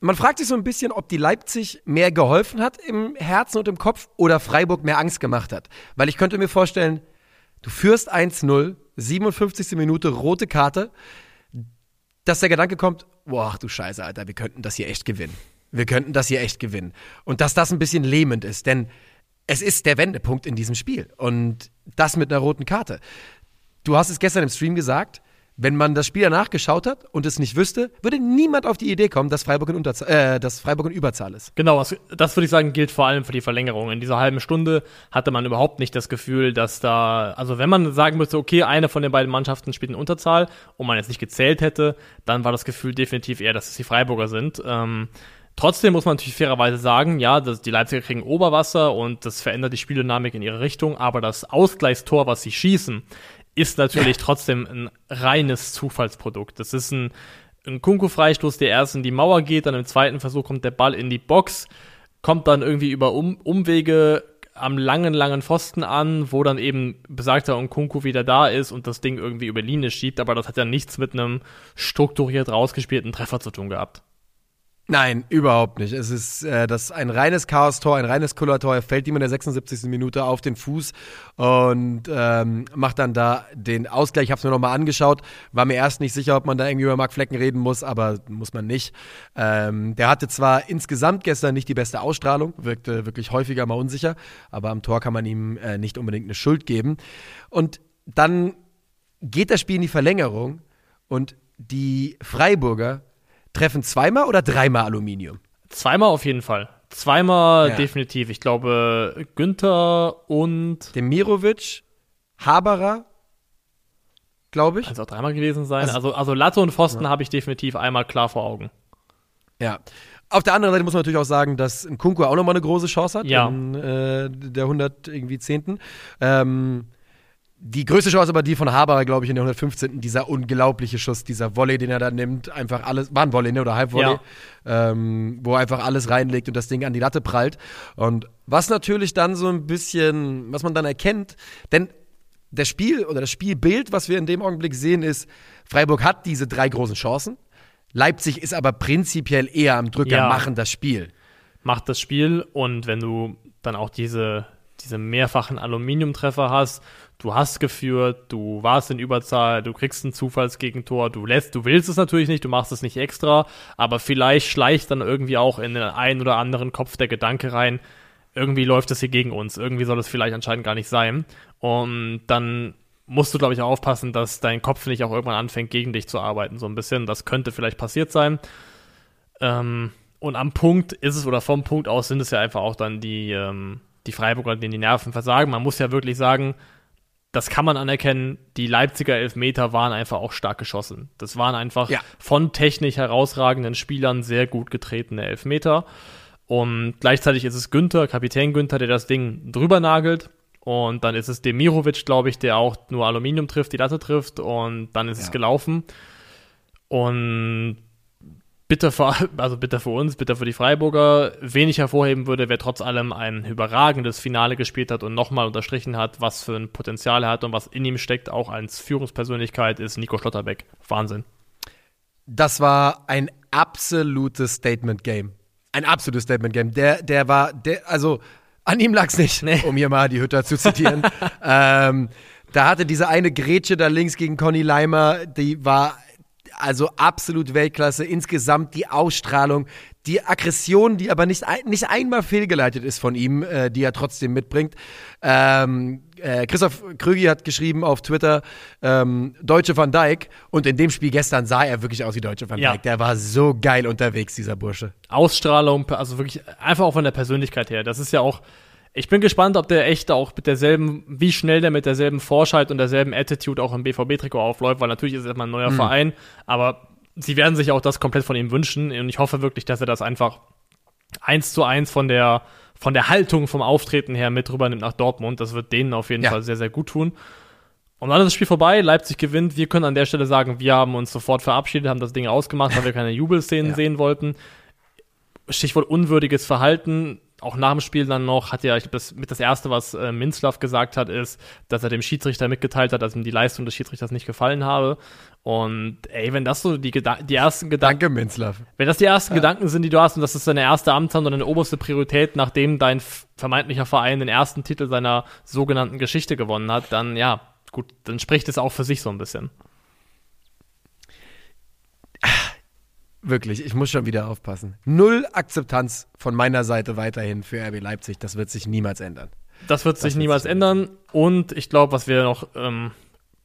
Man fragt sich so ein bisschen, ob die Leipzig mehr geholfen hat im Herzen und im Kopf oder Freiburg mehr Angst gemacht hat. Weil ich könnte mir vorstellen, du führst 1-0, 57. Minute, rote Karte, dass der Gedanke kommt, boah, du Scheiße, Alter, wir könnten das hier echt gewinnen. Wir könnten das hier echt gewinnen. Und dass das ein bisschen lähmend ist, denn es ist der Wendepunkt in diesem Spiel. Und das mit einer roten Karte. Du hast es gestern im Stream gesagt, wenn man das Spiel danach geschaut hat und es nicht wüsste, würde niemand auf die Idee kommen, dass Freiburg in, Unterzahl, äh, dass Freiburg in Überzahl ist. Genau, das, das würde ich sagen, gilt vor allem für die Verlängerung. In dieser halben Stunde hatte man überhaupt nicht das Gefühl, dass da, also wenn man sagen müsste, okay, eine von den beiden Mannschaften spielt in Unterzahl und man jetzt nicht gezählt hätte, dann war das Gefühl definitiv eher, dass es die Freiburger sind. Ähm, Trotzdem muss man natürlich fairerweise sagen, ja, dass die Leipziger kriegen Oberwasser und das verändert die Spieldynamik in ihre Richtung, aber das Ausgleichstor, was sie schießen, ist natürlich trotzdem ein reines Zufallsprodukt. Das ist ein, ein Kunku-Freistoß, der erst in die Mauer geht, dann im zweiten Versuch kommt der Ball in die Box, kommt dann irgendwie über um Umwege am langen, langen Pfosten an, wo dann eben besagter Kunku wieder da ist und das Ding irgendwie über Linie schiebt, aber das hat ja nichts mit einem strukturiert rausgespielten Treffer zu tun gehabt. Nein, überhaupt nicht. Es ist äh, das ein reines Chaos-Tor, ein reines Kullertor. Er fällt ihm in der 76. Minute auf den Fuß und ähm, macht dann da den Ausgleich. Ich habe es mir nochmal angeschaut. War mir erst nicht sicher, ob man da irgendwie über Marc Flecken reden muss, aber muss man nicht. Ähm, der hatte zwar insgesamt gestern nicht die beste Ausstrahlung, wirkte wirklich häufiger mal unsicher, aber am Tor kann man ihm äh, nicht unbedingt eine Schuld geben. Und dann geht das Spiel in die Verlängerung und die Freiburger treffen zweimal oder dreimal Aluminium? Zweimal auf jeden Fall. Zweimal Ja. definitiv. Ich glaube, Günther und. Demirovic, Haberer, glaube ich. Kann es auch dreimal gewesen sein. Also- Also, also Latte und Pfosten habe ich definitiv einmal klar vor Augen. Ja. Auf der anderen Seite muss man natürlich auch sagen, dass Nkunku auch nochmal eine große Chance hat. Ja. In, äh, der 100 irgendwie Zehnten. Ähm, die größte Chance aber die von Haberer, glaube ich, in der 115. Dieser unglaubliche Schuss, dieser Volley, den er da nimmt. Einfach alles, war ein Volley, ne? Oder Halbvolley. Ähm, wo er einfach alles reinlegt und das Ding an die Latte prallt. Und was natürlich dann so ein bisschen, was man dann erkennt, denn das Spiel oder das Spielbild, was wir in dem Augenblick sehen, ist, Freiburg hat diese drei großen Chancen. Leipzig ist aber prinzipiell eher am Drücker, Ja. machen das Spiel. Macht das Spiel und wenn du dann auch diese, diese mehrfachen Aluminiumtreffer hast, du hast geführt, du warst in Überzahl, du kriegst ein Zufallsgegentor, du lässt, du willst es natürlich nicht, du machst es nicht extra, aber vielleicht schleicht dann irgendwie auch in den einen oder anderen Kopf der Gedanke rein, irgendwie läuft es hier gegen uns, irgendwie soll es vielleicht anscheinend gar nicht sein. Und dann musst du, glaube ich, auch aufpassen, dass dein Kopf nicht auch irgendwann anfängt, gegen dich zu arbeiten, so ein bisschen. Das könnte vielleicht passiert sein. Ähm, und am Punkt ist es, oder vom Punkt aus sind es ja einfach auch dann die, ähm, die Freiburger, denen die Nerven versagen. Man muss ja wirklich sagen, das kann man anerkennen, die Leipziger Elfmeter waren einfach auch stark geschossen. Das waren einfach Ja. von technisch herausragenden Spielern sehr gut getretene Elfmeter. Und gleichzeitig ist es Günther, Kapitän Günther, der das Ding drüber nagelt. Und dann ist es Demirovic, glaube ich, der auch nur Aluminium trifft, die Latte trifft. Und dann ist es Ja. gelaufen. Und bitter für, also bitter für uns, bitter für die Freiburger. Wen ich hervorheben würde, wer trotz allem ein überragendes Finale gespielt hat und nochmal unterstrichen hat, was für ein Potenzial er hat und was in ihm steckt, auch als Führungspersönlichkeit, ist Nico Schlotterbeck. Wahnsinn. Das war ein absolutes Statement-Game. Ein absolutes Statement-Game. Der, der war, der, also an ihm lag's nicht, Nee. um hier mal die Hütter zu zitieren. <laughs> ähm, da hatte diese eine Grätsche da links gegen Conny Leimer, die war also absolut Weltklasse. Insgesamt die Ausstrahlung, die Aggression, die aber nicht, nicht einmal fehlgeleitet ist von ihm, äh, die er trotzdem mitbringt. Ähm, äh, Christoph Krügi hat geschrieben auf Twitter, ähm, Deutsche Van Dijk. Und in dem Spiel gestern sah er wirklich aus wie Deutsche Van Ja. Dijk. Der war so geil unterwegs, dieser Bursche. Ausstrahlung, also wirklich einfach auch von der Persönlichkeit her. Das ist ja auch, ich bin gespannt, ob der echt auch mit derselben, wie schnell der mit derselben Vorschalt und derselben Attitude auch im BVB-Trikot aufläuft, weil natürlich ist es erstmal ein neuer Verein, aber sie werden sich auch das komplett von ihm wünschen und ich hoffe wirklich, dass er das einfach eins zu eins von der, von der Haltung, vom Auftreten her mit rübernimmt nach Dortmund. Das wird denen auf jeden Ja. Fall sehr, sehr gut tun. Und dann ist das Spiel vorbei, Leipzig gewinnt. Wir können an der Stelle sagen, wir haben uns sofort verabschiedet, haben das Ding ausgemacht, weil wir keine <laughs> Jubelszenen Ja. sehen wollten. Stichwort unwürdiges Verhalten. Auch nach dem Spiel dann noch hat ja, ich glaube, das mit das erste, was äh, Minzlaff gesagt hat, ist, dass er dem Schiedsrichter mitgeteilt hat, dass ihm die Leistung des Schiedsrichters nicht gefallen habe. Und ey, wenn das so die, Geda die ersten Gedanken, Danke, Minzlaff. wenn das die ersten Gedanken sind, die du hast, und das ist deine erste Amtshandlung und deine oberste Priorität, nachdem dein vermeintlicher Verein den ersten Titel seiner sogenannten Geschichte gewonnen hat, dann ja, gut, dann spricht es auch für sich so ein bisschen. Wirklich, ich muss schon wieder aufpassen. Null Akzeptanz von meiner Seite weiterhin für RB Leipzig. Das wird sich niemals ändern. Das wird sich wird niemals sich ändern. Und ich glaube, was wir noch ähm,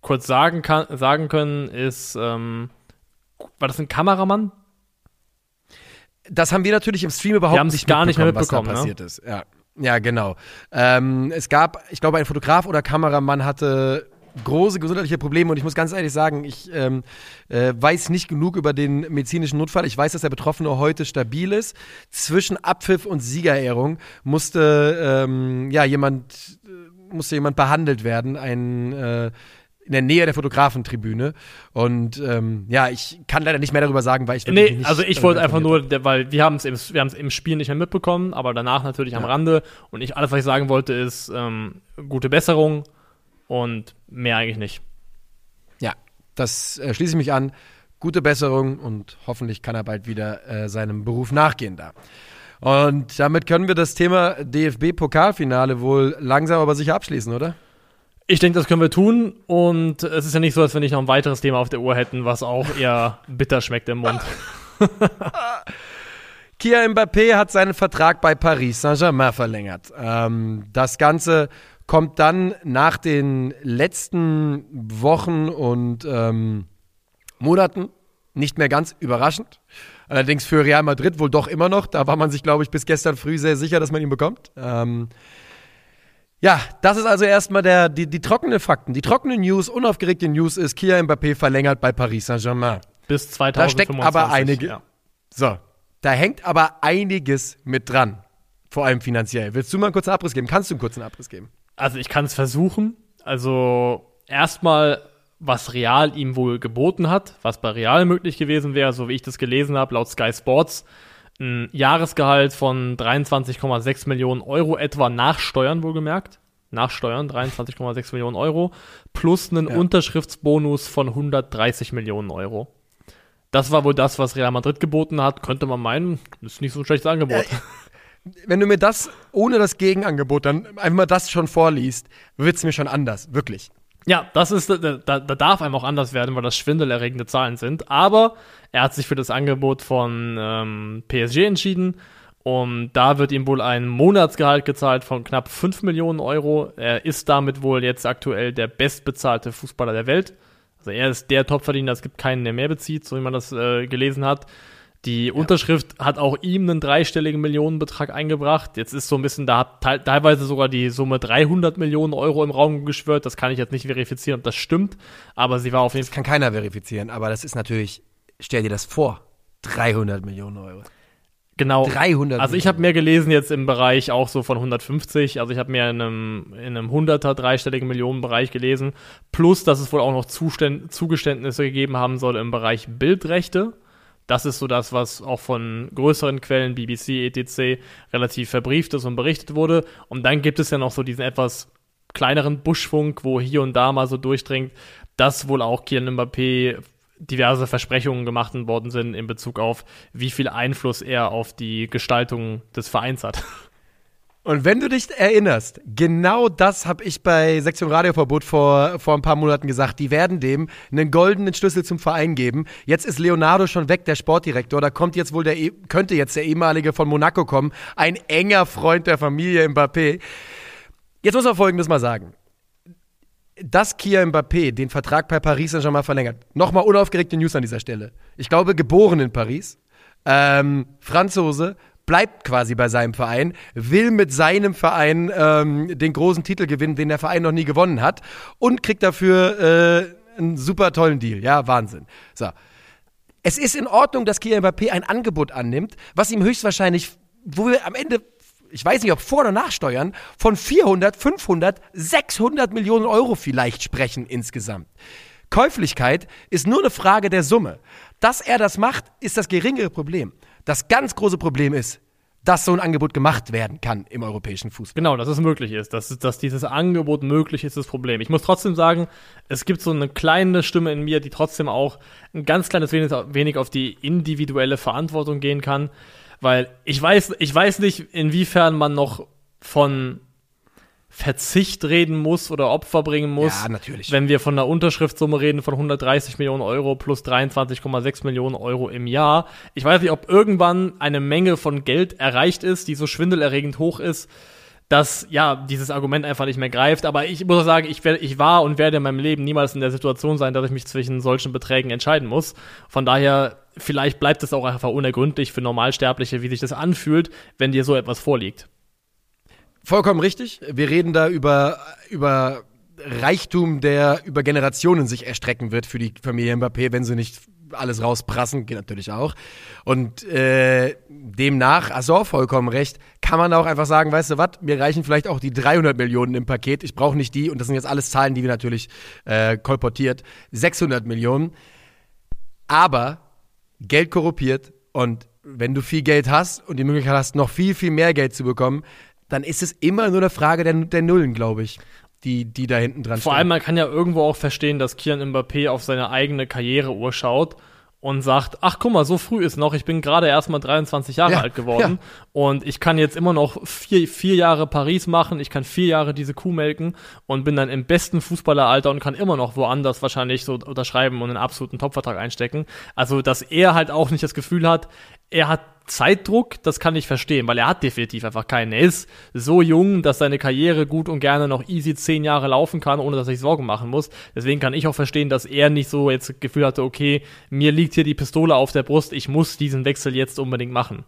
kurz sagen, kann, sagen können, ist, ähm, war das ein Kameramann? Das haben wir natürlich im Stream überhaupt Wir nicht gar nicht mehr mitbekommen, was da ne? passiert ist. Ja, ja genau. Ähm, es gab, ich glaube, ein Fotograf oder Kameramann hatte große gesundheitliche Probleme und ich muss ganz ehrlich sagen, ich ähm, äh, weiß nicht genug über den medizinischen Notfall. Ich weiß, dass der Betroffene heute stabil ist. Zwischen Abpfiff und Siegerehrung musste ähm, ja jemand äh, musste jemand behandelt werden, ein äh, in der Nähe der Fotografentribüne. Und ähm, ja, ich kann leider nicht mehr darüber sagen, weil ich wirklich Nee, nicht also ich wollte einfach nur, weil wir haben es im, wir haben's im Spiel nicht mehr mitbekommen, aber danach natürlich am Ja. Rande. Und ich, alles, was ich sagen wollte, ist ähm, gute Besserung und mehr eigentlich nicht. Ja, das äh, schließe ich mich an. gute Besserung und hoffentlich kann er bald wieder äh, seinem Beruf nachgehen da. Und damit können wir das Thema DFB-Pokalfinale wohl langsam aber sicher abschließen, oder? Ich denke, das können wir tun. Und es ist ja nicht so, als wenn ich noch ein weiteres Thema auf der Uhr hätten, was auch <laughs> eher bitter schmeckt im Mund. <laughs> Kia Mbappé hat seinen Vertrag bei Paris Saint-Germain verlängert. Ähm, das Ganze kommt dann nach den letzten Wochen und ähm, Monaten nicht mehr ganz überraschend. Allerdings für Real Madrid wohl doch immer noch. Da war man sich, glaube ich, bis gestern früh sehr sicher, dass man ihn bekommt. Ähm, ja, das ist also erstmal der, die, die trockenen Fakten. Die trockenen News, unaufgeregte News ist, Kia Mbappé verlängert bei Paris Saint-Germain. Bis 2025. Da steckt aber einige. Ja. So, da hängt aber einiges mit dran. Vor allem finanziell. Willst du mal einen kurzen Abriss geben? Kannst du einen kurzen Abriss geben? Also ich kann es versuchen. Also erstmal was Real ihm wohl geboten hat, was bei Real möglich gewesen wäre, so wie ich das gelesen habe, laut Sky Sports, ein Jahresgehalt von 23,6 Millionen Euro etwa nach Steuern wohlgemerkt. Nach Steuern 23,6 Millionen Euro plus einen ja. Unterschriftsbonus von 130 Millionen Euro. Das war wohl das, was Real Madrid geboten hat. Könnte man meinen, ist nicht so ein schlechtes Angebot. Wenn du mir das ohne das Gegenangebot dann einfach mal das schon vorliest, wird es mir schon anders, wirklich. Ja, das ist, da, da, darf einem auch anders werden, weil das schwindelerregende Zahlen sind. Aber er hat sich für das Angebot von ähm, PSG entschieden. Und da wird ihm wohl ein Monatsgehalt gezahlt von knapp 5 Millionen Euro. Er ist damit wohl jetzt aktuell der bestbezahlte Fußballer der Welt. Also er ist der Topverdiener, es gibt keinen, der mehr bezieht, so wie man das äh, gelesen hat. Die ja. Unterschrift hat auch ihm einen dreistelligen Millionenbetrag eingebracht. Jetzt ist so ein bisschen, da hat teilweise sogar die Summe 300 Millionen Euro im Raum geschwört. Das kann ich jetzt nicht verifizieren, ob das stimmt. Aber sie war auf jeden Fall. Das kann keiner verifizieren, aber das ist natürlich, stell dir das vor, 300 Millionen Euro. Genau. 300. Also ich habe mehr gelesen jetzt im Bereich auch so von 150. Also ich habe mehr in einem, in einem 100er dreistelligen Millionenbereich gelesen. Plus, dass es wohl auch noch Zuständ Zugeständnisse gegeben haben soll im Bereich Bildrechte. Das ist so das, was auch von größeren Quellen, BBC, etc., relativ verbrieft ist und berichtet wurde. Und dann gibt es ja noch so diesen etwas kleineren Buschfunk, wo hier und da mal so durchdringt, dass wohl auch Kylian Mbappé diverse Versprechungen gemacht worden sind in Bezug auf, wie viel Einfluss er auf die Gestaltung des Vereins hat. <laughs> Und wenn du dich erinnerst, genau das habe ich bei Sektion Radioverbot vor, vor ein paar Monaten gesagt. Die werden dem einen goldenen Schlüssel zum Verein geben. Jetzt ist Leonardo schon weg, der Sportdirektor. Da kommt jetzt wohl der, e, könnte jetzt der ehemalige von Monaco kommen. Ein enger Freund der Familie Mbappé. Jetzt muss man Folgendes mal sagen. Dass Kia Mbappé den Vertrag bei Paris Saint-Germain verlängert. Nochmal unaufgeregte News an dieser Stelle. Ich glaube, geboren in Paris. Ähm, Franzose, bleibt quasi bei seinem Verein, will mit seinem Verein ähm, den großen Titel gewinnen, den der Verein noch nie gewonnen hat und kriegt dafür äh, einen super tollen Deal. Ja, Wahnsinn. So. Es ist in Ordnung, dass Kylian Mbappé ein Angebot annimmt, was ihm höchstwahrscheinlich, wo wir am Ende ich weiß nicht, ob vor oder nach Steuern, von 400, 500, 600 Millionen Euro vielleicht sprechen insgesamt. Käuflichkeit ist nur eine Frage der Summe. Dass er das macht, ist das geringere Problem. Das ganz große Problem ist, dass so ein Angebot gemacht werden kann im europäischen Fußball. Genau, dass es möglich ist. Dass, dass dieses Angebot möglich ist, das Problem. Ich muss trotzdem sagen, es gibt so eine kleine Stimme in mir, die trotzdem auch ein ganz kleines wenig, wenig auf die individuelle Verantwortung gehen kann. Weil ich weiß, ich weiß nicht, inwiefern man noch von Verzicht reden muss oder Opfer bringen muss. Ja, natürlich. Wenn wir von einer Unterschriftssumme reden von 130 Millionen Euro plus 23,6 Millionen Euro im Jahr. Ich weiß nicht, ob irgendwann eine Menge von Geld erreicht ist, die so schwindelerregend hoch ist, dass ja dieses Argument einfach nicht mehr greift. Aber ich muss sagen, ich, werde, ich war und werde in meinem Leben niemals in der Situation sein, dass ich mich zwischen solchen Beträgen entscheiden muss. Von daher, vielleicht bleibt es auch einfach unergründlich für Normalsterbliche, wie sich das anfühlt, wenn dir so etwas vorliegt. Vollkommen richtig. Wir reden da über, über Reichtum, der über Generationen sich erstrecken wird für die Familie Mbappé, wenn sie nicht alles rausprassen, geht natürlich auch. Und äh, demnach, Azor vollkommen recht, kann man auch einfach sagen, weißt du was, mir reichen vielleicht auch die 300 Millionen im Paket, ich brauche nicht die, und das sind jetzt alles Zahlen, die wir natürlich äh, kolportiert, 600 Millionen. Aber Geld korruptiert und wenn du viel Geld hast und die Möglichkeit hast, noch viel, viel mehr Geld zu bekommen, dann ist es immer nur eine Frage der, der Nullen, glaube ich, die, die da hinten dran Vor stehen. allem, man kann ja irgendwo auch verstehen, dass Kian Mbappé auf seine eigene Karriereuhr schaut und sagt, ach guck mal, so früh ist noch, ich bin gerade erst mal 23 Jahre Ja, alt geworden und ich kann jetzt immer noch vier, vier Jahre Paris machen, ich kann vier Jahre diese Kuh melken und bin dann im besten Fußballeralter und kann immer noch woanders wahrscheinlich so unterschreiben und einen absoluten Topvertrag einstecken. Also, dass er halt auch nicht das Gefühl hat, er hat Zeitdruck, das kann ich verstehen, weil er hat definitiv einfach keinen. Er ist so jung, dass seine Karriere gut und gerne noch easy zehn Jahre laufen kann, ohne dass er sich Sorgen machen muss. Deswegen kann ich auch verstehen, dass er nicht so jetzt das Gefühl hatte, okay, mir liegt hier die Pistole auf der Brust, ich muss diesen Wechsel jetzt unbedingt machen.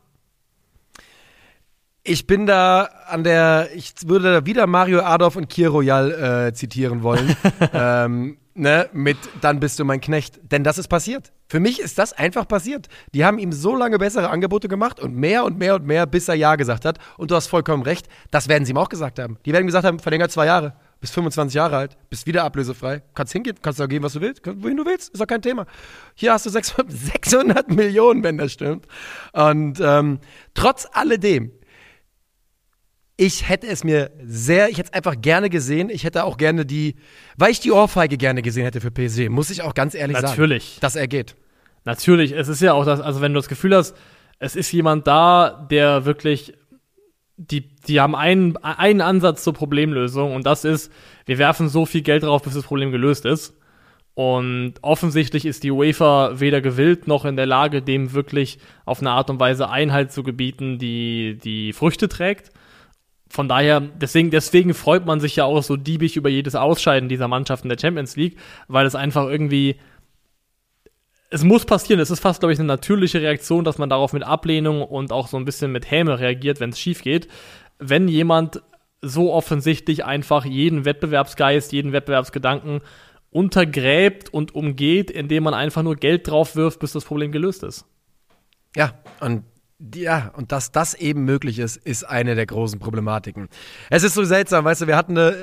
Ich bin da an der, ich würde da wieder Mario Adolf und Kier Royal äh, zitieren wollen. <laughs> ähm, ne, mit dann bist du mein Knecht. Denn das ist passiert. Für mich ist das einfach passiert. Die haben ihm so lange bessere Angebote gemacht und mehr und mehr und mehr, bis er Ja gesagt hat. Und du hast vollkommen recht, das werden sie ihm auch gesagt haben. Die werden gesagt haben, verlängert zwei Jahre, bist 25 Jahre alt, bist wieder ablösefrei, kannst hingehen, kannst da gehen, was du willst, wohin du willst, ist doch kein Thema. Hier hast du 600, 600 <laughs> Millionen, wenn das stimmt. Und ähm, trotz alledem, ich hätte es mir sehr, ich hätte es einfach gerne gesehen. Ich hätte auch gerne die, weil ich die Ohrfeige gerne gesehen hätte für PSG, muss ich auch ganz ehrlich sagen. Natürlich. Dass er geht. Natürlich, es ist ja auch das, also wenn du das Gefühl hast, es ist jemand da, der wirklich, die, die haben einen, einen Ansatz zur Problemlösung und das ist, wir werfen so viel Geld drauf, bis das Problem gelöst ist. Und offensichtlich ist die UEFA weder gewillt noch in der Lage, dem wirklich auf eine Art und Weise Einhalt zu gebieten, die die Früchte trägt. Von daher, deswegen, deswegen freut man sich ja auch so diebig über jedes Ausscheiden dieser Mannschaft in der Champions League, weil es einfach irgendwie, es muss passieren. Es ist fast, glaube ich, eine natürliche Reaktion, dass man darauf mit Ablehnung und auch so ein bisschen mit Häme reagiert, wenn es schief geht. Wenn jemand so offensichtlich einfach jeden Wettbewerbsgeist, jeden Wettbewerbsgedanken untergräbt und umgeht, indem man einfach nur Geld drauf wirft, bis das Problem gelöst ist. Ja, und ja, und dass das eben möglich ist, ist eine der großen Problematiken. Es ist so seltsam, weißt du, wir hatten eine,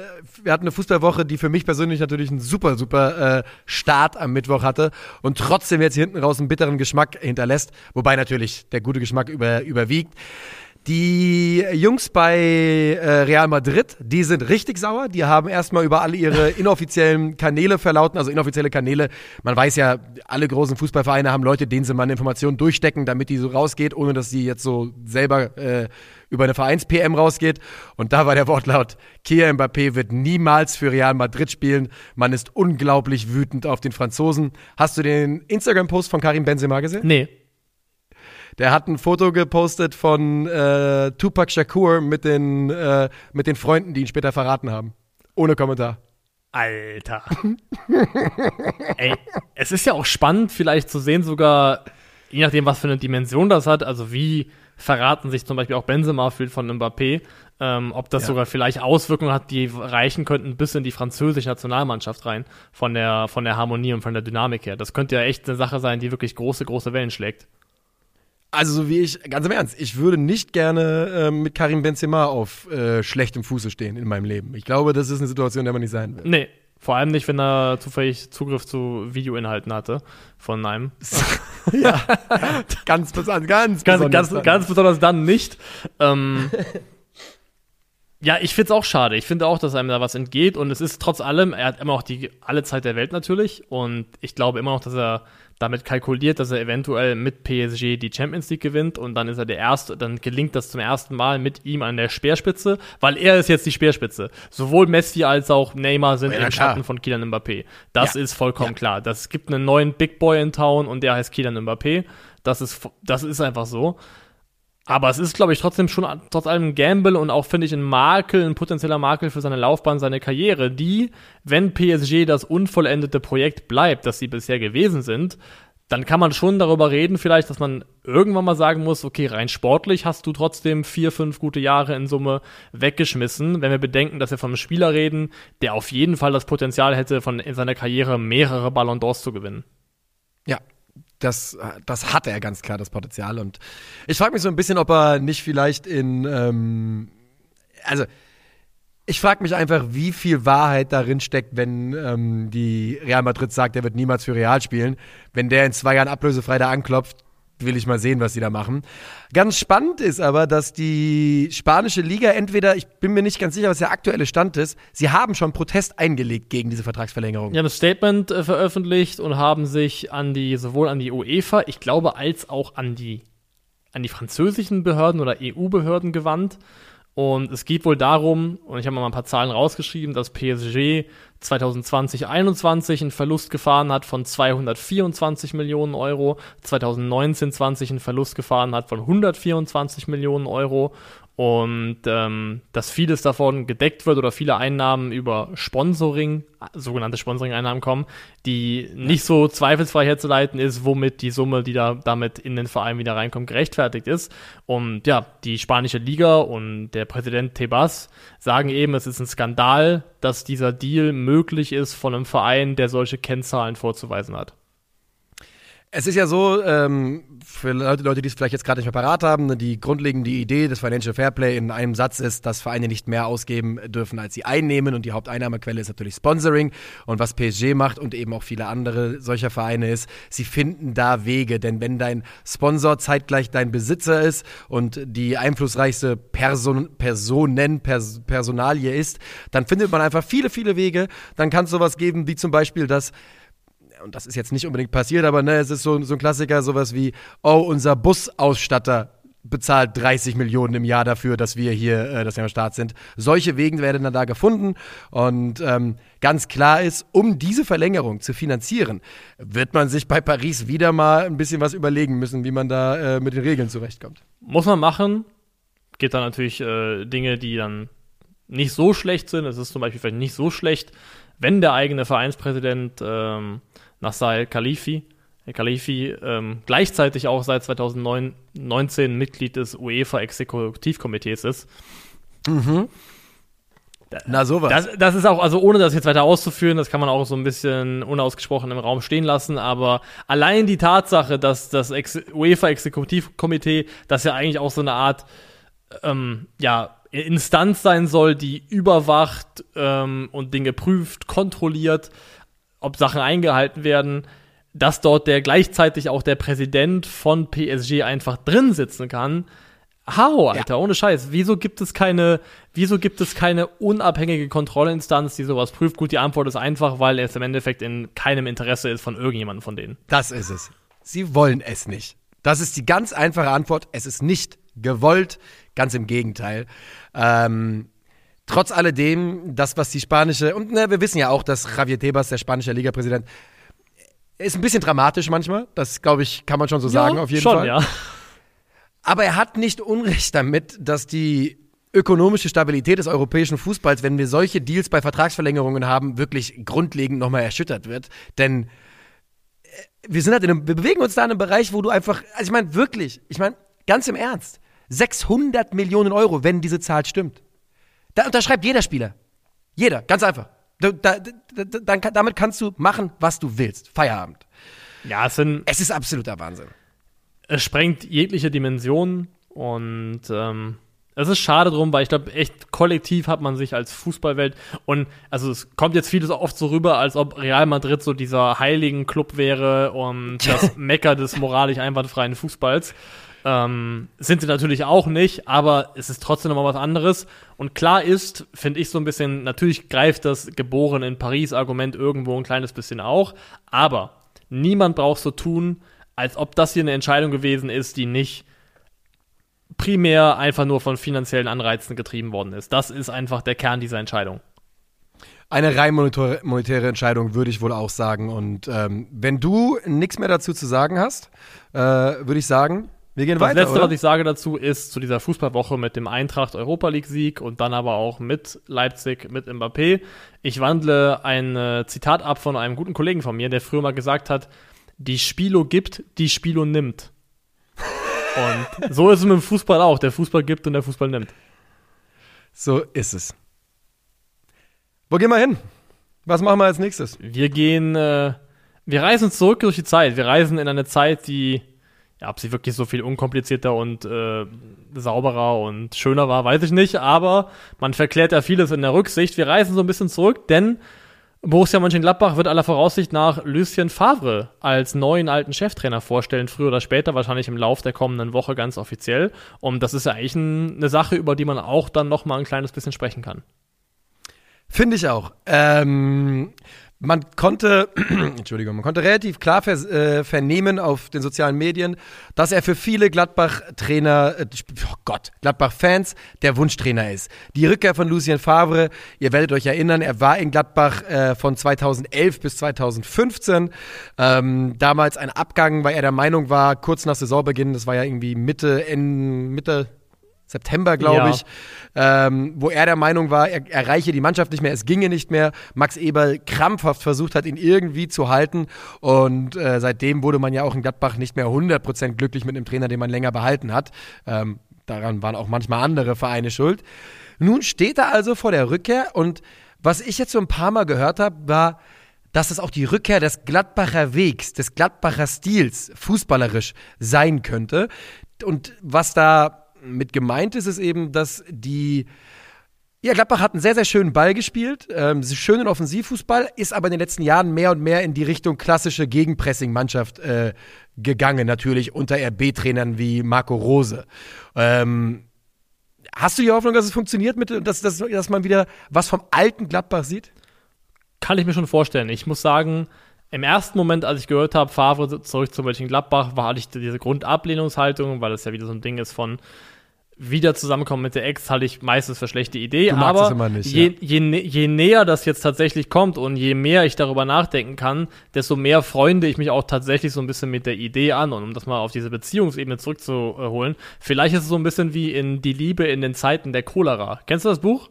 wir hatten eine Fußballwoche, die für mich persönlich natürlich einen super, super äh, Start am Mittwoch hatte und trotzdem jetzt hinten raus einen bitteren Geschmack hinterlässt, wobei natürlich der gute Geschmack über, überwiegt. Die Jungs bei äh, Real Madrid, die sind richtig sauer. Die haben erstmal über alle ihre <laughs> inoffiziellen Kanäle verlauten, also inoffizielle Kanäle. Man weiß ja, alle großen Fußballvereine haben Leute, denen sie mal eine Information durchstecken, damit die so rausgeht, ohne dass sie jetzt so selber äh, über eine Vereins-PM rausgeht. Und da war der Wortlaut, Kia Mbappé wird niemals für Real Madrid spielen. Man ist unglaublich wütend auf den Franzosen. Hast du den Instagram-Post von Karim Benzema gesehen? Nee. Der hat ein Foto gepostet von äh, Tupac Shakur mit den, äh, mit den Freunden, die ihn später verraten haben. Ohne Kommentar. Alter. <laughs> Ey, es ist ja auch spannend, vielleicht zu sehen, sogar, je nachdem, was für eine Dimension das hat, also wie verraten sich zum Beispiel auch Benzema fühlt von Mbappé, ähm, ob das Ja. sogar vielleicht Auswirkungen hat, die reichen könnten bis in die französische Nationalmannschaft rein, von der, von der Harmonie und von der Dynamik her. Das könnte ja echt eine Sache sein, die wirklich große, große Wellen schlägt. Also so wie ich, ganz im Ernst, ich würde nicht gerne äh, mit Karim Benzema auf äh, schlechtem Fuße stehen in meinem Leben. Ich glaube, das ist eine Situation, in der man nicht sein will. Nee, vor allem nicht, wenn er zufällig Zugriff zu Videoinhalten hatte von einem. <laughs> ja, <laughs> ganz, besonders, ganz, Ganz, besonders ganz, dann. ganz besonders dann nicht. Ähm, ja, ich find's auch schade. Ich finde auch, dass einem da was entgeht und es ist trotz allem, er hat immer noch die alle Zeit der Welt natürlich und ich glaube immer noch, dass er damit kalkuliert, dass er eventuell mit PSG die Champions League gewinnt und dann ist er der erste, dann gelingt das zum ersten Mal mit ihm an der Speerspitze, weil er ist jetzt die Speerspitze. Sowohl Messi als auch Neymar sind Ja, im. Schatten von Kylian Mbappé. Das Ja. ist vollkommen Ja. klar. Das gibt einen neuen Big Boy in Town und der heißt Kylian Mbappé. Das ist, das ist einfach so. Aber es ist, glaube ich, trotzdem schon trotz allem ein Gamble und auch, finde ich, ein Makel, ein potenzieller Makel für seine Laufbahn, seine Karriere, die, wenn PSG das unvollendete Projekt bleibt, das sie bisher gewesen sind, dann kann man schon darüber reden, vielleicht, dass man irgendwann mal sagen muss, okay, rein sportlich hast du trotzdem vier, fünf gute Jahre in Summe weggeschmissen, wenn wir bedenken, dass wir von einem Spieler reden, der auf jeden Fall das Potenzial hätte, von in seiner Karriere mehrere Ballon d'Ors zu gewinnen. Ja, das, das hat er ganz klar, das Potenzial. Und ich frage mich so ein bisschen, ob er nicht vielleicht in, ähm, also ich frage mich einfach, wie viel Wahrheit darin steckt, wenn ähm, die Real Madrid sagt, er wird niemals für Real spielen. Wenn der in zwei Jahren ablösefrei da anklopft, will ich mal sehen, was sie da machen. Ganz spannend ist aber, dass die spanische Liga entweder, ich bin mir nicht ganz sicher, was der aktuelle Stand ist, sie haben schon Protest eingelegt gegen diese Vertragsverlängerung. Die haben ein Statement äh, veröffentlicht und haben sich an die, sowohl an die UEFA, ich glaube, als auch an die, an die französischen Behörden oder EU-Behörden gewandt. Und es geht wohl darum, und ich habe mal ein paar Zahlen rausgeschrieben, dass PSG 2020-21 einen Verlust gefahren hat von 224 Millionen Euro, 2019-20 einen Verlust gefahren hat von 124 Millionen Euro und ähm, dass vieles davon gedeckt wird oder viele Einnahmen über Sponsoring, sogenannte Sponsoring-Einnahmen kommen, die nicht so zweifelsfrei herzuleiten ist, womit die Summe, die da damit in den Verein wieder reinkommt, gerechtfertigt ist. Und ja, die spanische Liga und der Präsident Tebas sagen eben, es ist ein Skandal, dass dieser Deal möglich ist von einem Verein, der solche Kennzahlen vorzuweisen hat. Es ist ja so, ähm, für Leute, Leute, die es vielleicht jetzt gerade nicht mehr parat haben, ne, die grundlegende Idee des Financial Fairplay in einem Satz ist, dass Vereine nicht mehr ausgeben dürfen, als sie einnehmen. Und die Haupteinnahmequelle ist natürlich Sponsoring. Und was PSG macht und eben auch viele andere solcher Vereine ist, sie finden da Wege, denn wenn dein Sponsor zeitgleich dein Besitzer ist und die einflussreichste Person, Personen, Pers Personalie ist, dann findet man einfach viele, viele Wege, dann kann es sowas geben, wie zum Beispiel, dass und das ist jetzt nicht unbedingt passiert, aber ne, es ist so, so ein Klassiker, sowas wie, oh, unser Busausstatter bezahlt 30 Millionen im Jahr dafür, dass wir hier, äh, dass wir am Start sind. Solche Wegen werden dann da gefunden und ähm, ganz klar ist, um diese Verlängerung zu finanzieren, wird man sich bei Paris wieder mal ein bisschen was überlegen müssen, wie man da äh, mit den Regeln zurechtkommt. Muss man machen. Gibt dann natürlich äh, Dinge, die dann nicht so schlecht sind. Es ist zum Beispiel vielleicht nicht so schlecht, wenn der eigene Vereinspräsident ähm, Nasser Khalifi. Khalifi ähm, gleichzeitig auch seit 2019 Mitglied des UEFA-Exekutivkomitees ist. Mhm. Na sowas. Das, das ist auch, also ohne das jetzt weiter auszuführen, das kann man auch so ein bisschen unausgesprochen im Raum stehen lassen, aber allein die Tatsache, dass das Ex UEFA-Exekutivkomitee, das ja eigentlich auch so eine Art, ähm, ja, Instanz sein soll, die überwacht ähm, und Dinge prüft, kontrolliert, ob Sachen eingehalten werden, dass dort der gleichzeitig auch der Präsident von PSG einfach drin sitzen kann. Hau, Alter, ja. ohne Scheiß. Wieso gibt es keine, wieso gibt es keine unabhängige Kontrollinstanz, die sowas prüft? Gut, die Antwort ist einfach, weil es im Endeffekt in keinem Interesse ist von irgendjemandem von denen. Das ist es. Sie wollen es nicht. Das ist die ganz einfache Antwort. Es ist nicht gewollt. Ganz im Gegenteil. Ähm, trotz alledem, das, was die spanische, und ne, wir wissen ja auch, dass Javier Tebas, der spanische Ligapräsident, ist ein bisschen dramatisch manchmal. Das, glaube ich, kann man schon so sagen, auf jeden schon, Fall. Ja. Aber er hat nicht Unrecht damit, dass die ökonomische Stabilität des europäischen Fußballs, wenn wir solche Deals bei Vertragsverlängerungen haben, wirklich grundlegend nochmal erschüttert wird. Denn äh, wir sind halt in einem, wir bewegen uns da in einem Bereich, wo du einfach, also ich meine wirklich, ich meine ganz im Ernst, 600 Millionen Euro, wenn diese Zahl stimmt. Da unterschreibt jeder Spieler. Jeder, ganz einfach. Da, da, da, damit kannst du machen, was du willst. Feierabend. Ja, es sind. Es ist absoluter Wahnsinn. Es sprengt jegliche Dimensionen und ähm, es ist schade drum, weil ich glaube, echt kollektiv hat man sich als Fußballwelt und also es kommt jetzt vieles oft so rüber, als ob Real Madrid so dieser heiligen Club wäre und das Mecker des moralisch einwandfreien Fußballs. Ähm, sind sie natürlich auch nicht, aber es ist trotzdem nochmal was anderes. Und klar ist, finde ich so ein bisschen, natürlich greift das geboren in Paris-Argument irgendwo ein kleines bisschen auch, aber niemand braucht so tun, als ob das hier eine Entscheidung gewesen ist, die nicht primär einfach nur von finanziellen Anreizen getrieben worden ist. Das ist einfach der Kern dieser Entscheidung. Eine rein monetäre Entscheidung, würde ich wohl auch sagen. Und ähm, wenn du nichts mehr dazu zu sagen hast, äh, würde ich sagen, wir gehen das weiter. Das Letzte, oder? was ich sage dazu, ist zu dieser Fußballwoche mit dem Eintracht Europa League Sieg und dann aber auch mit Leipzig, mit Mbappé. Ich wandle ein äh, Zitat ab von einem guten Kollegen von mir, der früher mal gesagt hat, die Spilo gibt, die Spilo nimmt. <laughs> und so ist es mit dem Fußball auch. Der Fußball gibt und der Fußball nimmt. So ist es. Wo gehen wir hin? Was machen wir als nächstes? Wir gehen, äh, wir reisen zurück durch die Zeit. Wir reisen in eine Zeit, die ja, ob sie wirklich so viel unkomplizierter und äh, sauberer und schöner war, weiß ich nicht, aber man verklärt ja vieles in der Rücksicht. Wir reisen so ein bisschen zurück, denn Borussia Mönchengladbach wird aller Voraussicht nach Lucien Favre als neuen alten Cheftrainer vorstellen, früher oder später, wahrscheinlich im Lauf der kommenden Woche ganz offiziell. Und das ist ja eigentlich ein, eine Sache, über die man auch dann nochmal ein kleines bisschen sprechen kann. Finde ich auch. Ähm, man konnte, <clears throat> Entschuldigung, man konnte relativ klar vers, äh, vernehmen auf den sozialen Medien, dass er für viele Gladbach-Trainer, äh, oh Gott, Gladbach-Fans der Wunschtrainer ist. Die Rückkehr von Lucien Favre, ihr werdet euch erinnern, er war in Gladbach äh, von 2011 bis 2015. Ähm, damals ein Abgang, weil er der Meinung war, kurz nach Saisonbeginn, das war ja irgendwie Mitte, in, Mitte September, glaube ja. ich, ähm, wo er der Meinung war, er erreiche die Mannschaft nicht mehr, es ginge nicht mehr. Max Eberl krampfhaft versucht hat, ihn irgendwie zu halten. Und äh, seitdem wurde man ja auch in Gladbach nicht mehr 100% glücklich mit einem Trainer, den man länger behalten hat. Ähm, daran waren auch manchmal andere Vereine schuld. Nun steht er also vor der Rückkehr und was ich jetzt so ein paar Mal gehört habe, war, dass es auch die Rückkehr des Gladbacher Wegs, des Gladbacher Stils fußballerisch sein könnte. Und was da mit gemeint ist es eben, dass die ja, Gladbach hat einen sehr, sehr schönen Ball gespielt, ähm, schönen Offensivfußball, ist aber in den letzten Jahren mehr und mehr in die Richtung klassische Gegenpressing-Mannschaft äh, gegangen, natürlich unter RB-Trainern wie Marco Rose. Ähm, hast du die Hoffnung, dass es funktioniert, mit, dass, dass, dass man wieder was vom alten Gladbach sieht? Kann ich mir schon vorstellen. Ich muss sagen, im ersten Moment, als ich gehört habe, Favre zurück zu Mönchengladbach, war hatte ich diese Grundablehnungshaltung, weil das ja wieder so ein Ding ist von wieder zusammenkommen mit der Ex, halte ich meistens für schlechte Idee. aber nicht, je, ja. je, je, näher das jetzt tatsächlich kommt und je mehr ich darüber nachdenken kann, desto mehr freunde ich mich auch tatsächlich so ein bisschen mit der Idee an. Und um das mal auf diese Beziehungsebene zurückzuholen, vielleicht ist es so ein bisschen wie in Die Liebe in den Zeiten der Cholera. Kennst du das Buch?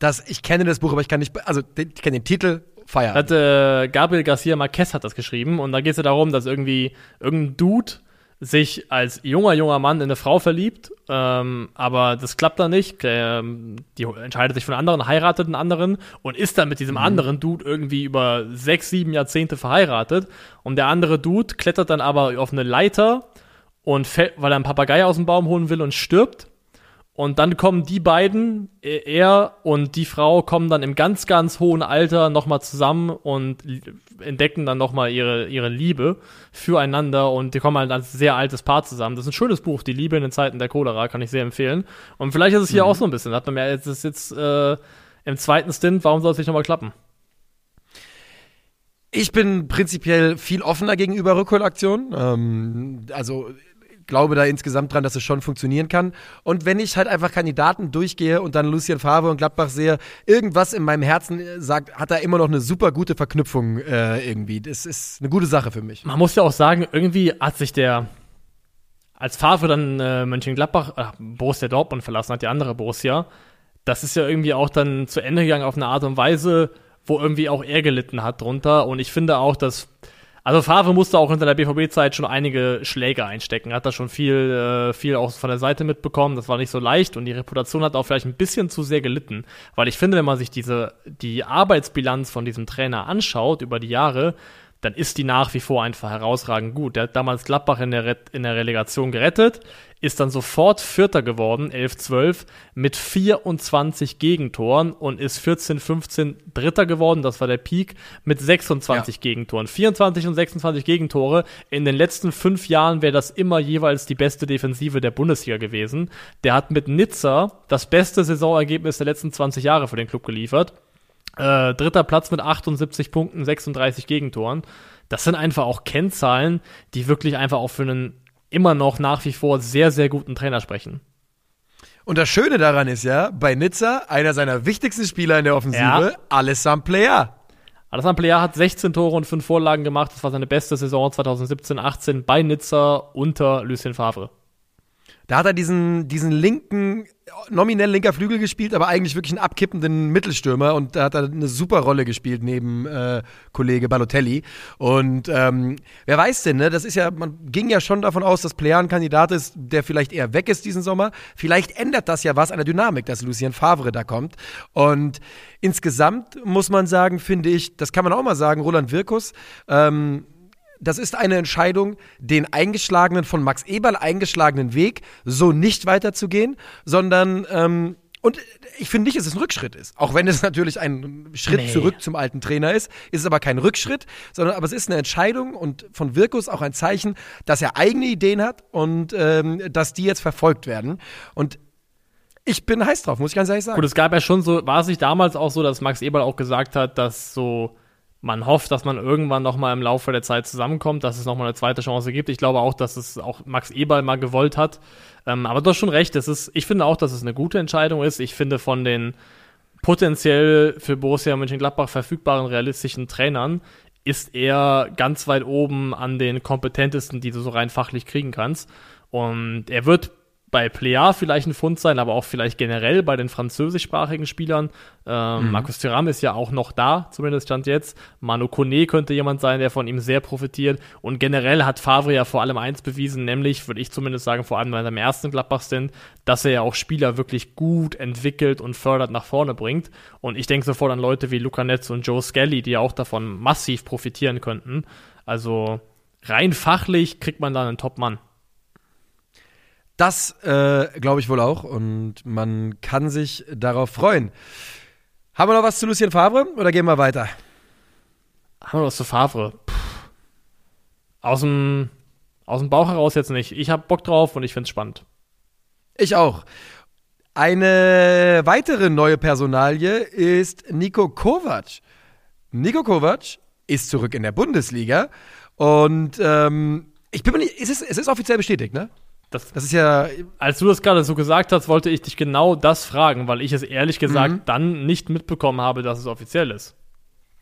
Das, ich kenne das Buch, aber ich kann nicht, also ich kenne den Titel, Feiern. Hat, äh, Gabriel Garcia Marquez hat das geschrieben und da geht es ja darum, dass irgendwie irgendein Dude sich als junger, junger Mann in eine Frau verliebt, ähm, aber das klappt dann nicht. Ähm, die entscheidet sich von anderen, heiratet einen anderen und ist dann mit diesem mhm. anderen Dude irgendwie über sechs, sieben Jahrzehnte verheiratet. Und der andere Dude klettert dann aber auf eine Leiter und fällt, weil er einen Papagei aus dem Baum holen will und stirbt. Und dann kommen die beiden, e, er und die Frau, kommen dann im ganz, ganz hohen Alter nochmal zusammen und entdecken dann nochmal ihre, ihre Liebe füreinander und die kommen halt als sehr altes Paar zusammen. Das ist ein schönes Buch, Die Liebe in den Zeiten der Cholera, kann ich sehr empfehlen. Und vielleicht ist es hier mhm. auch so ein bisschen, hat man mehr, jetzt ist jetzt äh, im zweiten Stint, warum soll es nicht nochmal klappen? Ich bin prinzipiell viel offener gegenüber Rückholaktionen. Ähm, also glaube da insgesamt dran, dass es schon funktionieren kann. Und wenn ich halt einfach Kandidaten durchgehe und dann Lucien Favre und Gladbach sehe, irgendwas in meinem Herzen sagt, hat da immer noch eine super gute Verknüpfung äh, irgendwie. Das ist eine gute Sache für mich. Man muss ja auch sagen, irgendwie hat sich der als Favre dann äh, Mönchengladbach, äh, Borussia Dortmund verlassen hat, die andere Borussia, das ist ja irgendwie auch dann zu Ende gegangen auf eine Art und Weise, wo irgendwie auch er gelitten hat drunter. Und ich finde auch, dass also Favre musste auch hinter der BVB-Zeit schon einige Schläge einstecken. Hat da schon viel, äh, viel auch von der Seite mitbekommen. Das war nicht so leicht und die Reputation hat auch vielleicht ein bisschen zu sehr gelitten. Weil ich finde, wenn man sich diese, die Arbeitsbilanz von diesem Trainer anschaut über die Jahre, dann ist die nach wie vor einfach herausragend gut. Der hat damals Gladbach in der, Re in der Relegation gerettet, ist dann sofort Vierter geworden, 11-12, mit 24 Gegentoren und ist 14-15 Dritter geworden, das war der Peak, mit 26 ja. Gegentoren. 24 und 26 Gegentore. In den letzten fünf Jahren wäre das immer jeweils die beste Defensive der Bundesliga gewesen. Der hat mit Nizza das beste Saisonergebnis der letzten 20 Jahre für den Club geliefert. Äh, dritter Platz mit 78 Punkten, 36 Gegentoren. Das sind einfach auch Kennzahlen, die wirklich einfach auch für einen immer noch nach wie vor sehr, sehr guten Trainer sprechen. Und das Schöne daran ist ja, bei Nizza, einer seiner wichtigsten Spieler in der Offensive, ja. Alessandro Player. Alessandro Player hat 16 Tore und 5 Vorlagen gemacht. Das war seine beste Saison 2017-18 bei Nizza unter Lucien Favre. Da hat er diesen, diesen linken, nominell linker Flügel gespielt, aber eigentlich wirklich einen abkippenden Mittelstürmer und da hat er eine super Rolle gespielt neben äh, Kollege Balotelli. Und ähm, wer weiß denn, ne? Das ist ja, man ging ja schon davon aus, dass Player ein Kandidat ist, der vielleicht eher weg ist diesen Sommer. Vielleicht ändert das ja was an der Dynamik, dass Lucien Favre da kommt. Und insgesamt muss man sagen, finde ich, das kann man auch mal sagen, Roland Wirkus, ähm, das ist eine Entscheidung, den eingeschlagenen, von Max Eberl eingeschlagenen Weg so nicht weiterzugehen, sondern ähm, Und ich finde nicht, dass es ein Rückschritt ist. Auch wenn es <laughs> natürlich ein Schritt Nee. zurück zum alten Trainer ist, ist es aber kein Rückschritt, sondern aber es ist eine Entscheidung und von Wirkus auch ein Zeichen, dass er eigene Ideen hat und ähm, dass die jetzt verfolgt werden. Und ich bin heiß drauf, muss ich ganz ehrlich sagen. Gut, es gab ja schon so, war es nicht damals auch so, dass Max Eberl auch gesagt hat, dass so man hofft, dass man irgendwann noch mal im Laufe der Zeit zusammenkommt, dass es noch mal eine zweite Chance gibt. Ich glaube auch, dass es auch Max Eberl mal gewollt hat. Ähm, aber du hast schon recht, es ist, ich finde auch, dass es eine gute Entscheidung ist. Ich finde von den potenziell für Borussia Mönchengladbach verfügbaren realistischen Trainern ist er ganz weit oben an den kompetentesten, die du so rein fachlich kriegen kannst. Und er wird bei Plea vielleicht ein Fund sein, aber auch vielleicht generell bei den französischsprachigen Spielern. Ähm, Markus Thuram ist ja auch noch da, zumindest stand jetzt. Manu Kone könnte jemand sein, der von ihm sehr profitiert. Und generell hat Favre ja vor allem eins bewiesen, nämlich, würde ich zumindest sagen, vor allem bei seinem ersten Gladbach-Stint, dass er ja auch Spieler wirklich gut entwickelt und fördert nach vorne bringt. Und ich denke sofort an Leute wie Luca Netz und Joe Skelly, die ja auch davon massiv profitieren könnten. Also rein fachlich kriegt man da einen Top-Mann. Das äh, glaube ich wohl auch und man kann sich darauf freuen. Haben wir noch was zu Lucien Favre oder gehen wir weiter? Haben wir was zu Favre? Puh. Aus dem, aus dem Bauch heraus jetzt nicht. Ich habe Bock drauf und ich find's spannend. Ich auch. Eine weitere neue Personalie ist Nico Kovac. Nico Kovac ist zurück in der Bundesliga und ähm, ich bin mir nicht, es ist, es ist offiziell bestätigt, ne? Das, Das ist ja, als du das gerade so gesagt hast, wollte ich dich genau das fragen, weil ich es ehrlich gesagt dann nicht mitbekommen habe, dass es offiziell ist.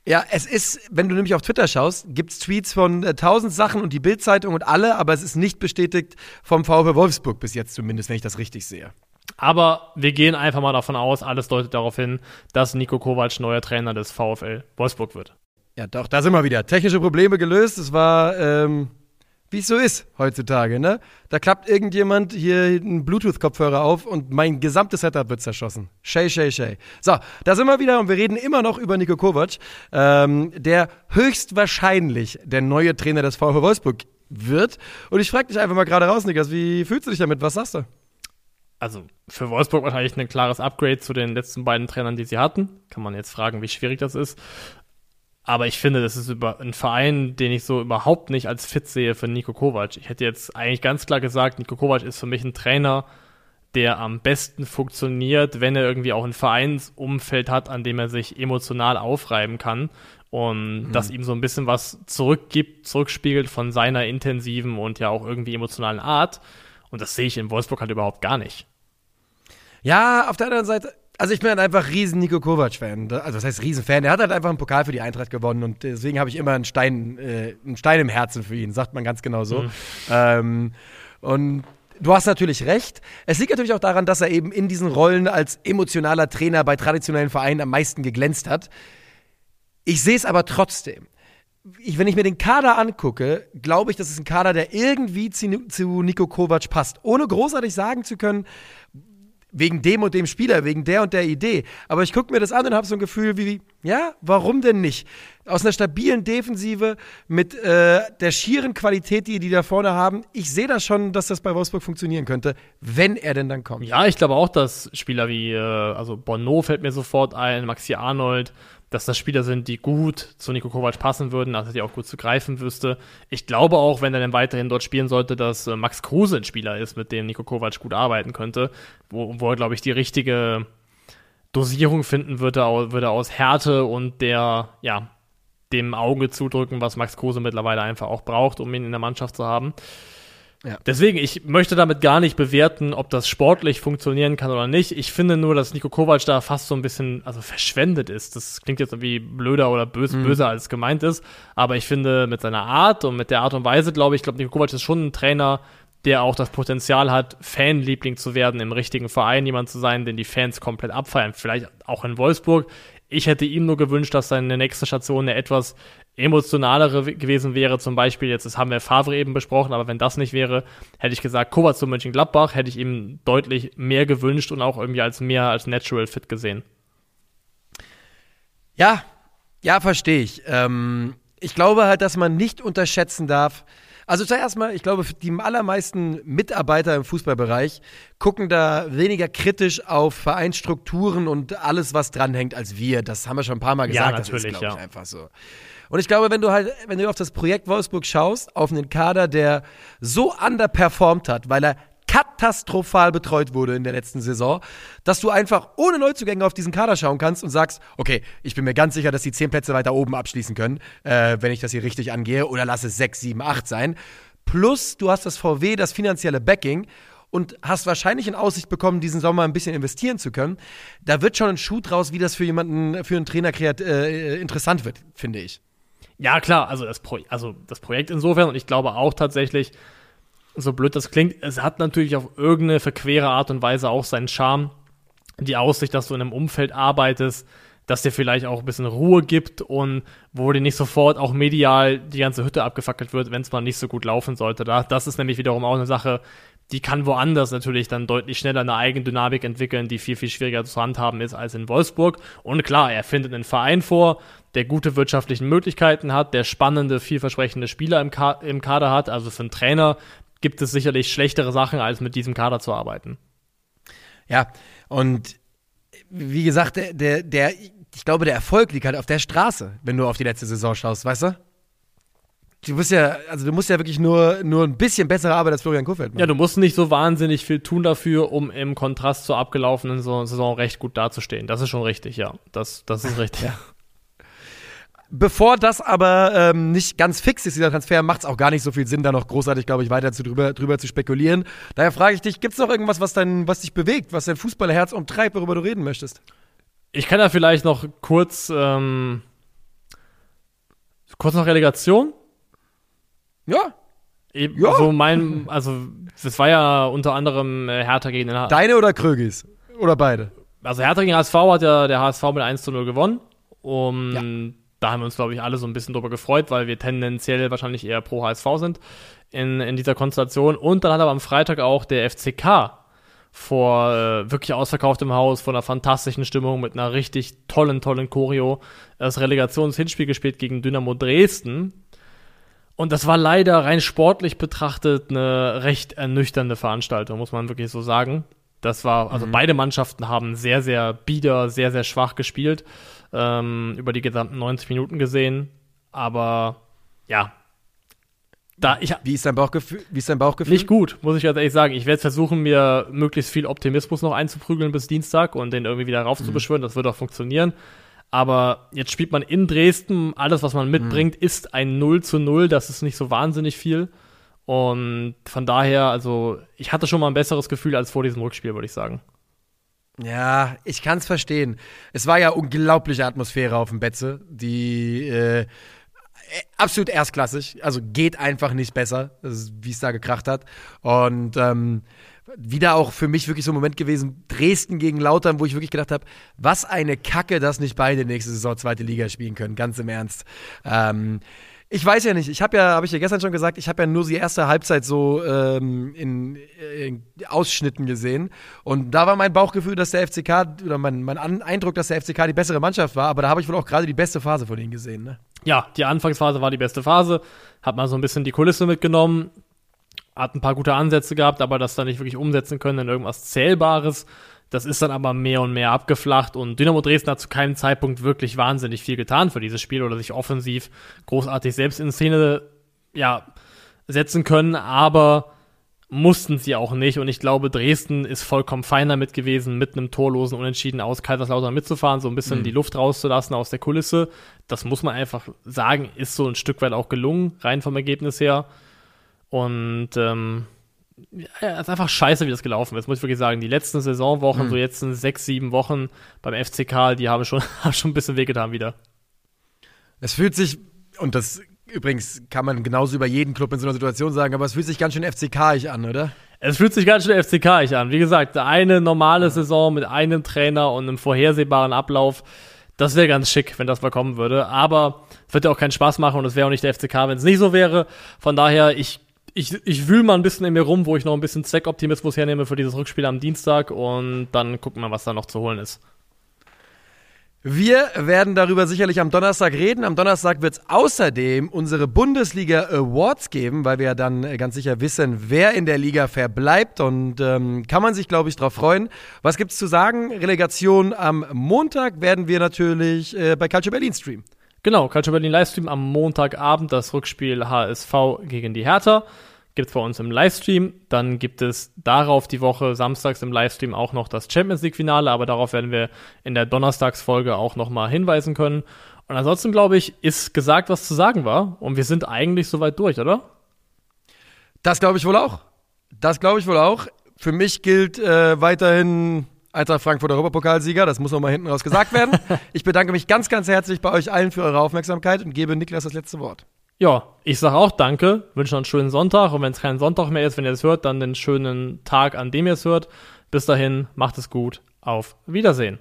ja, es ist, wenn du nämlich auf Twitter schaust, gibt's Tweets von äh, tausend Sachen und die Bildzeitung und alle, aber es ist nicht bestätigt vom VfB Wolfsburg bis jetzt zumindest, wenn ich das richtig sehe. Aber wir gehen einfach mal davon aus, alles deutet darauf hin, dass Nico Kovac neuer Trainer des VfL Wolfsburg wird. Ja, doch, da sind wir wieder. Technische Probleme gelöst. Es war, ähm, wie es so ist heutzutage, ne? Da klappt irgendjemand hier einen Bluetooth-Kopfhörer auf und mein gesamtes Setup wird zerschossen. Shay, shay, shay. So, da sind wir wieder und wir reden immer noch über Nico Kovac, ähm, der höchstwahrscheinlich der neue Trainer des VfB Wolfsburg wird. Und ich frage dich einfach mal gerade raus, Niklas, wie fühlst du dich damit? Was sagst du? Also für Wolfsburg wahrscheinlich ein klares Upgrade zu den letzten beiden Trainern, die sie hatten. Kann man jetzt fragen, wie schwierig das ist. Aber ich finde, das ist über ein Verein, den ich so überhaupt nicht als fit sehe für Nico Kovac. Ich hätte jetzt eigentlich ganz klar gesagt, Nico Kovac ist für mich ein Trainer, der am besten funktioniert, wenn er irgendwie auch ein Vereinsumfeld hat, an dem er sich emotional aufreiben kann und das ihm so ein bisschen was zurückgibt, zurückspiegelt von seiner intensiven und ja auch irgendwie emotionalen Art. Und das sehe ich in Wolfsburg halt überhaupt gar nicht. Ja, auf der anderen Seite, also ich bin halt einfach riesen Nico Kovac-Fan. Also das heißt Riesenfan. Er hat halt einfach einen Pokal für die Eintracht gewonnen und deswegen habe ich immer einen Stein, äh, einen Stein im Herzen für ihn, sagt man ganz genau so. Ähm, und du hast natürlich recht. Es liegt natürlich auch daran, dass er eben in diesen Rollen als emotionaler Trainer bei traditionellen Vereinen am meisten geglänzt hat. Ich sehe es aber trotzdem. Ich, wenn ich mir den Kader angucke, glaube ich, das ist ein Kader, der irgendwie zu, zu Nico Kovac passt. Ohne großartig sagen zu können, wegen dem und dem Spieler, wegen der und der Idee. Aber ich gucke mir das an und habe so ein Gefühl wie, ja, warum denn nicht? Aus einer stabilen Defensive mit äh, der schieren Qualität, die die da vorne haben, ich sehe das schon, dass das bei Wolfsburg funktionieren könnte, wenn er denn dann kommt. Ja, ich glaube auch, dass Spieler wie, äh, also Bono fällt mir sofort ein, Maxi Arnold, dass das Spieler sind, die gut zu Nico Kovac passen würden, dass er die auch gut zu greifen wüsste. Ich glaube auch, wenn er dann weiterhin dort spielen sollte, dass äh, Max Kruse ein Spieler ist, mit dem Nico Kovac gut arbeiten könnte, wo, wo er, glaube ich, die richtige Dosierung finden würde, würde aus Härte und der, ja, dem Auge zudrücken, was Max Kruse mittlerweile einfach auch braucht, um ihn in der Mannschaft zu haben. Ja. Deswegen, ich möchte damit gar nicht bewerten, ob das sportlich funktionieren kann oder nicht. Ich finde nur, dass Nico Kovac da fast so ein bisschen, also verschwendet ist. Das klingt jetzt irgendwie blöder oder böse, böser als gemeint ist. Aber ich finde, mit seiner Art und mit der Art und Weise, glaube ich, glaube Nico Kovac ist schon ein Trainer, der auch das Potenzial hat, Fanliebling zu werden, im richtigen Verein jemand zu sein, den die Fans komplett abfeiern. Vielleicht auch in Wolfsburg. Ich hätte ihm nur gewünscht, dass seine nächste Station eine etwas emotionalere gewesen wäre. Zum Beispiel, jetzt das haben wir Favre eben besprochen, aber wenn das nicht wäre, hätte ich gesagt, Kovac zu Mönchengladbach, hätte ich ihm deutlich mehr gewünscht und auch irgendwie als mehr als Natural Fit gesehen. Ja, ja, verstehe ich. Ähm, ich glaube halt, dass man nicht unterschätzen darf, Also zuerst mal, ich glaube, die allermeisten Mitarbeiter im Fußballbereich gucken da weniger kritisch auf Vereinsstrukturen und alles, was dranhängt, als wir. Das haben wir schon ein paar Mal gesagt. Ja, natürlich, das ist, glaube ich, ja. einfach so. Und ich glaube, wenn du halt, wenn du auf das Projekt Wolfsburg schaust, auf einen Kader, der so underperformt hat, weil er katastrophal betreut wurde in der letzten Saison, dass du einfach ohne Neuzugänge auf diesen Kader schauen kannst und sagst, okay, ich bin mir ganz sicher, dass die zehn Plätze weiter oben abschließen können, äh, wenn ich das hier richtig angehe, oder lass es sechs, sieben, acht sein. Plus, du hast das VW, das finanzielle Backing und hast wahrscheinlich in Aussicht bekommen, diesen Sommer ein bisschen investieren zu können. Da wird schon ein Schuh draus, wie das für jemanden, für einen Trainer kreat, äh, interessant wird, finde ich. Ja, klar, also das, Pro also das Projekt insofern und ich glaube auch tatsächlich, so blöd das klingt, es hat natürlich auf irgendeine verquere Art und Weise auch seinen Charme. Die Aussicht, dass du in einem Umfeld arbeitest, das dir vielleicht auch ein bisschen Ruhe gibt und wo dir nicht sofort auch medial die ganze Hütte abgefackelt wird, wenn es mal nicht so gut laufen sollte. Das ist nämlich wiederum auch eine Sache, die kann woanders natürlich dann deutlich schneller eine Eigendynamik entwickeln, die viel, viel schwieriger zu handhaben ist als in Wolfsburg. Und klar, er findet einen Verein vor, der gute wirtschaftliche Möglichkeiten hat, der spannende, vielversprechende Spieler im, Ka im Kader hat. Also für einen Trainer gibt es sicherlich schlechtere Sachen, als mit diesem Kader zu arbeiten. Ja, und wie gesagt, der, der, ich glaube, der Erfolg liegt halt auf der Straße, wenn du auf die letzte Saison schaust, weißt du? Du musst ja, also du musst ja wirklich nur, nur ein bisschen bessere Arbeit als Florian Kofeld machen. Ja, du musst nicht so wahnsinnig viel tun dafür, um im Kontrast zur abgelaufenen Saison recht gut dazustehen. Das ist schon richtig, ja. Das, das ist richtig. ja. Bevor das aber ähm, nicht ganz fix ist, dieser Transfer, macht es auch gar nicht so viel Sinn, da noch großartig, glaube ich, weiter zu, drüber, drüber zu spekulieren. Daher frage ich dich, gibt es noch irgendwas, was, dein, was dich bewegt, was dein Fußballerherz umtreibt, worüber du reden möchtest? Ich kann da vielleicht noch kurz, ähm, kurz noch Relegation. Ja. Eben, ja. Also mein, also das war ja unter anderem äh, Hertha gegen den HSV. Deine oder Krögis? Oder beide? Also Hertha gegen HSV hat ja der HSV mit 1 zu 0 gewonnen. Um, ja. Da haben wir uns, glaube ich, alle so ein bisschen drüber gefreut, weil wir tendenziell wahrscheinlich eher pro HSV sind in, in dieser Konstellation. Und dann hat aber am Freitag auch der FCK vor äh, wirklich ausverkauftem Haus, vor einer fantastischen Stimmung, mit einer richtig tollen, tollen Choreo das Relegationshinspiel gespielt gegen Dynamo Dresden. Und das war leider rein sportlich betrachtet eine recht ernüchternde Veranstaltung, muss man wirklich so sagen. Das war, also mhm. beide Mannschaften haben sehr, sehr bieder, sehr, sehr schwach gespielt ähm, über die gesamten 90 Minuten gesehen. Aber ja, da ich wie ist dein Bauchgefühl? Wie ist dein Bauchgefühl? Nicht gut, muss ich ganz ehrlich sagen. Ich werde versuchen, mir möglichst viel Optimismus noch einzuprügeln bis Dienstag und den irgendwie wieder raufzubeschwören. Mhm. Das wird auch funktionieren. Aber jetzt spielt man in Dresden. Alles, was man mitbringt, mhm. ist ein 0 zu 0. Das ist nicht so wahnsinnig viel. Und von daher, also, ich hatte schon mal ein besseres Gefühl als vor diesem Rückspiel, würde ich sagen. Ja, ich kann es verstehen. Es war ja unglaubliche Atmosphäre auf dem Betze, die äh, absolut erstklassig. Also geht einfach nicht besser, wie es da gekracht hat. Und ähm, wieder auch für mich wirklich so ein Moment gewesen, Dresden gegen Lautern, wo ich wirklich gedacht habe, was eine Kacke, dass nicht beide nächste Saison zweite Liga spielen können, ganz im Ernst. Ähm, ich weiß ja nicht. Ich habe ja, habe ich ja gestern schon gesagt, ich habe ja nur die erste Halbzeit so ähm, in, in, Ausschnitten gesehen. Und da war mein Bauchgefühl, dass der FCK, oder mein, mein Eindruck, dass der FCK die bessere Mannschaft war. Aber da habe ich wohl auch gerade die beste Phase von ihnen gesehen. Ne? Ja, die Anfangsphase war die beste Phase. Hat mal so ein bisschen die Kulisse mitgenommen. Hat ein paar gute Ansätze gehabt, aber das dann nicht wirklich umsetzen können in irgendwas Zählbares. Das ist dann aber mehr und mehr abgeflacht und Dynamo Dresden hat zu keinem Zeitpunkt wirklich wahnsinnig viel getan für dieses Spiel oder sich offensiv großartig selbst in Szene ja, setzen können, aber mussten sie auch nicht und ich glaube, Dresden ist vollkommen fein damit gewesen, mit einem torlosen Unentschieden aus Kaiserslautern mitzufahren, so ein bisschen mhm. die Luft rauszulassen aus der Kulisse. Das muss man einfach sagen, ist so ein Stück weit auch gelungen, rein vom Ergebnis her. Und ähm, ja, ist einfach scheiße, wie das gelaufen ist, muss ich wirklich sagen. Die letzten Saisonwochen, mhm. so jetzt sechs, sieben Wochen beim FCK, die haben schon, <laughs> haben schon ein bisschen wehgetan wieder. Es fühlt sich, und das übrigens kann man genauso über jeden Club in so einer Situation sagen, aber es fühlt sich ganz schön FCK-ig an, oder? Es fühlt sich ganz schön FCK-ig an. Wie gesagt, eine normale Saison mit einem Trainer und einem vorhersehbaren Ablauf, das wäre ganz schick, wenn das mal kommen würde. Aber es wird ja auch keinen Spaß machen und es wäre auch nicht der FCK, wenn es nicht so wäre. Von daher, ich ich, ich wühle mal ein bisschen in mir rum, wo ich noch ein bisschen Zweckoptimismus hernehme für dieses Rückspiel am Dienstag und dann gucken wir, was da noch zu holen ist. Wir werden darüber sicherlich am Donnerstag reden. Am Donnerstag wird es außerdem unsere Bundesliga Awards geben, weil wir ja dann äh, ganz sicher wissen, wer in der Liga verbleibt. Und ähm, kann man sich, glaube ich, darauf freuen. Was gibt es zu sagen? Relegation am Montag werden wir natürlich äh, bei Culture Berlin streamen. Genau, Culture Berlin Livestream am Montagabend, das Rückspiel HSV gegen die Hertha gibt es bei uns im Livestream. Dann gibt es darauf die Woche samstags im Livestream auch noch das Champions League Finale, aber darauf werden wir in der Donnerstagsfolge auch nochmal hinweisen können. Und ansonsten glaube ich, ist gesagt, was zu sagen war. Und wir sind eigentlich soweit durch, oder? Das glaube ich wohl auch. Das glaube ich wohl auch. Für mich gilt äh, weiterhin Eintracht Frankfurt Europapokalsieger. Das muss noch mal hinten raus gesagt werden. <laughs> ich bedanke mich ganz, ganz herzlich bei euch allen für eure Aufmerksamkeit und gebe Niklas das letzte Wort. Ja, ich sage auch danke, wünsche noch einen schönen Sonntag und wenn es kein Sonntag mehr ist, wenn ihr es hört, dann den schönen Tag, an dem ihr es hört. Bis dahin, macht es gut, auf Wiedersehen.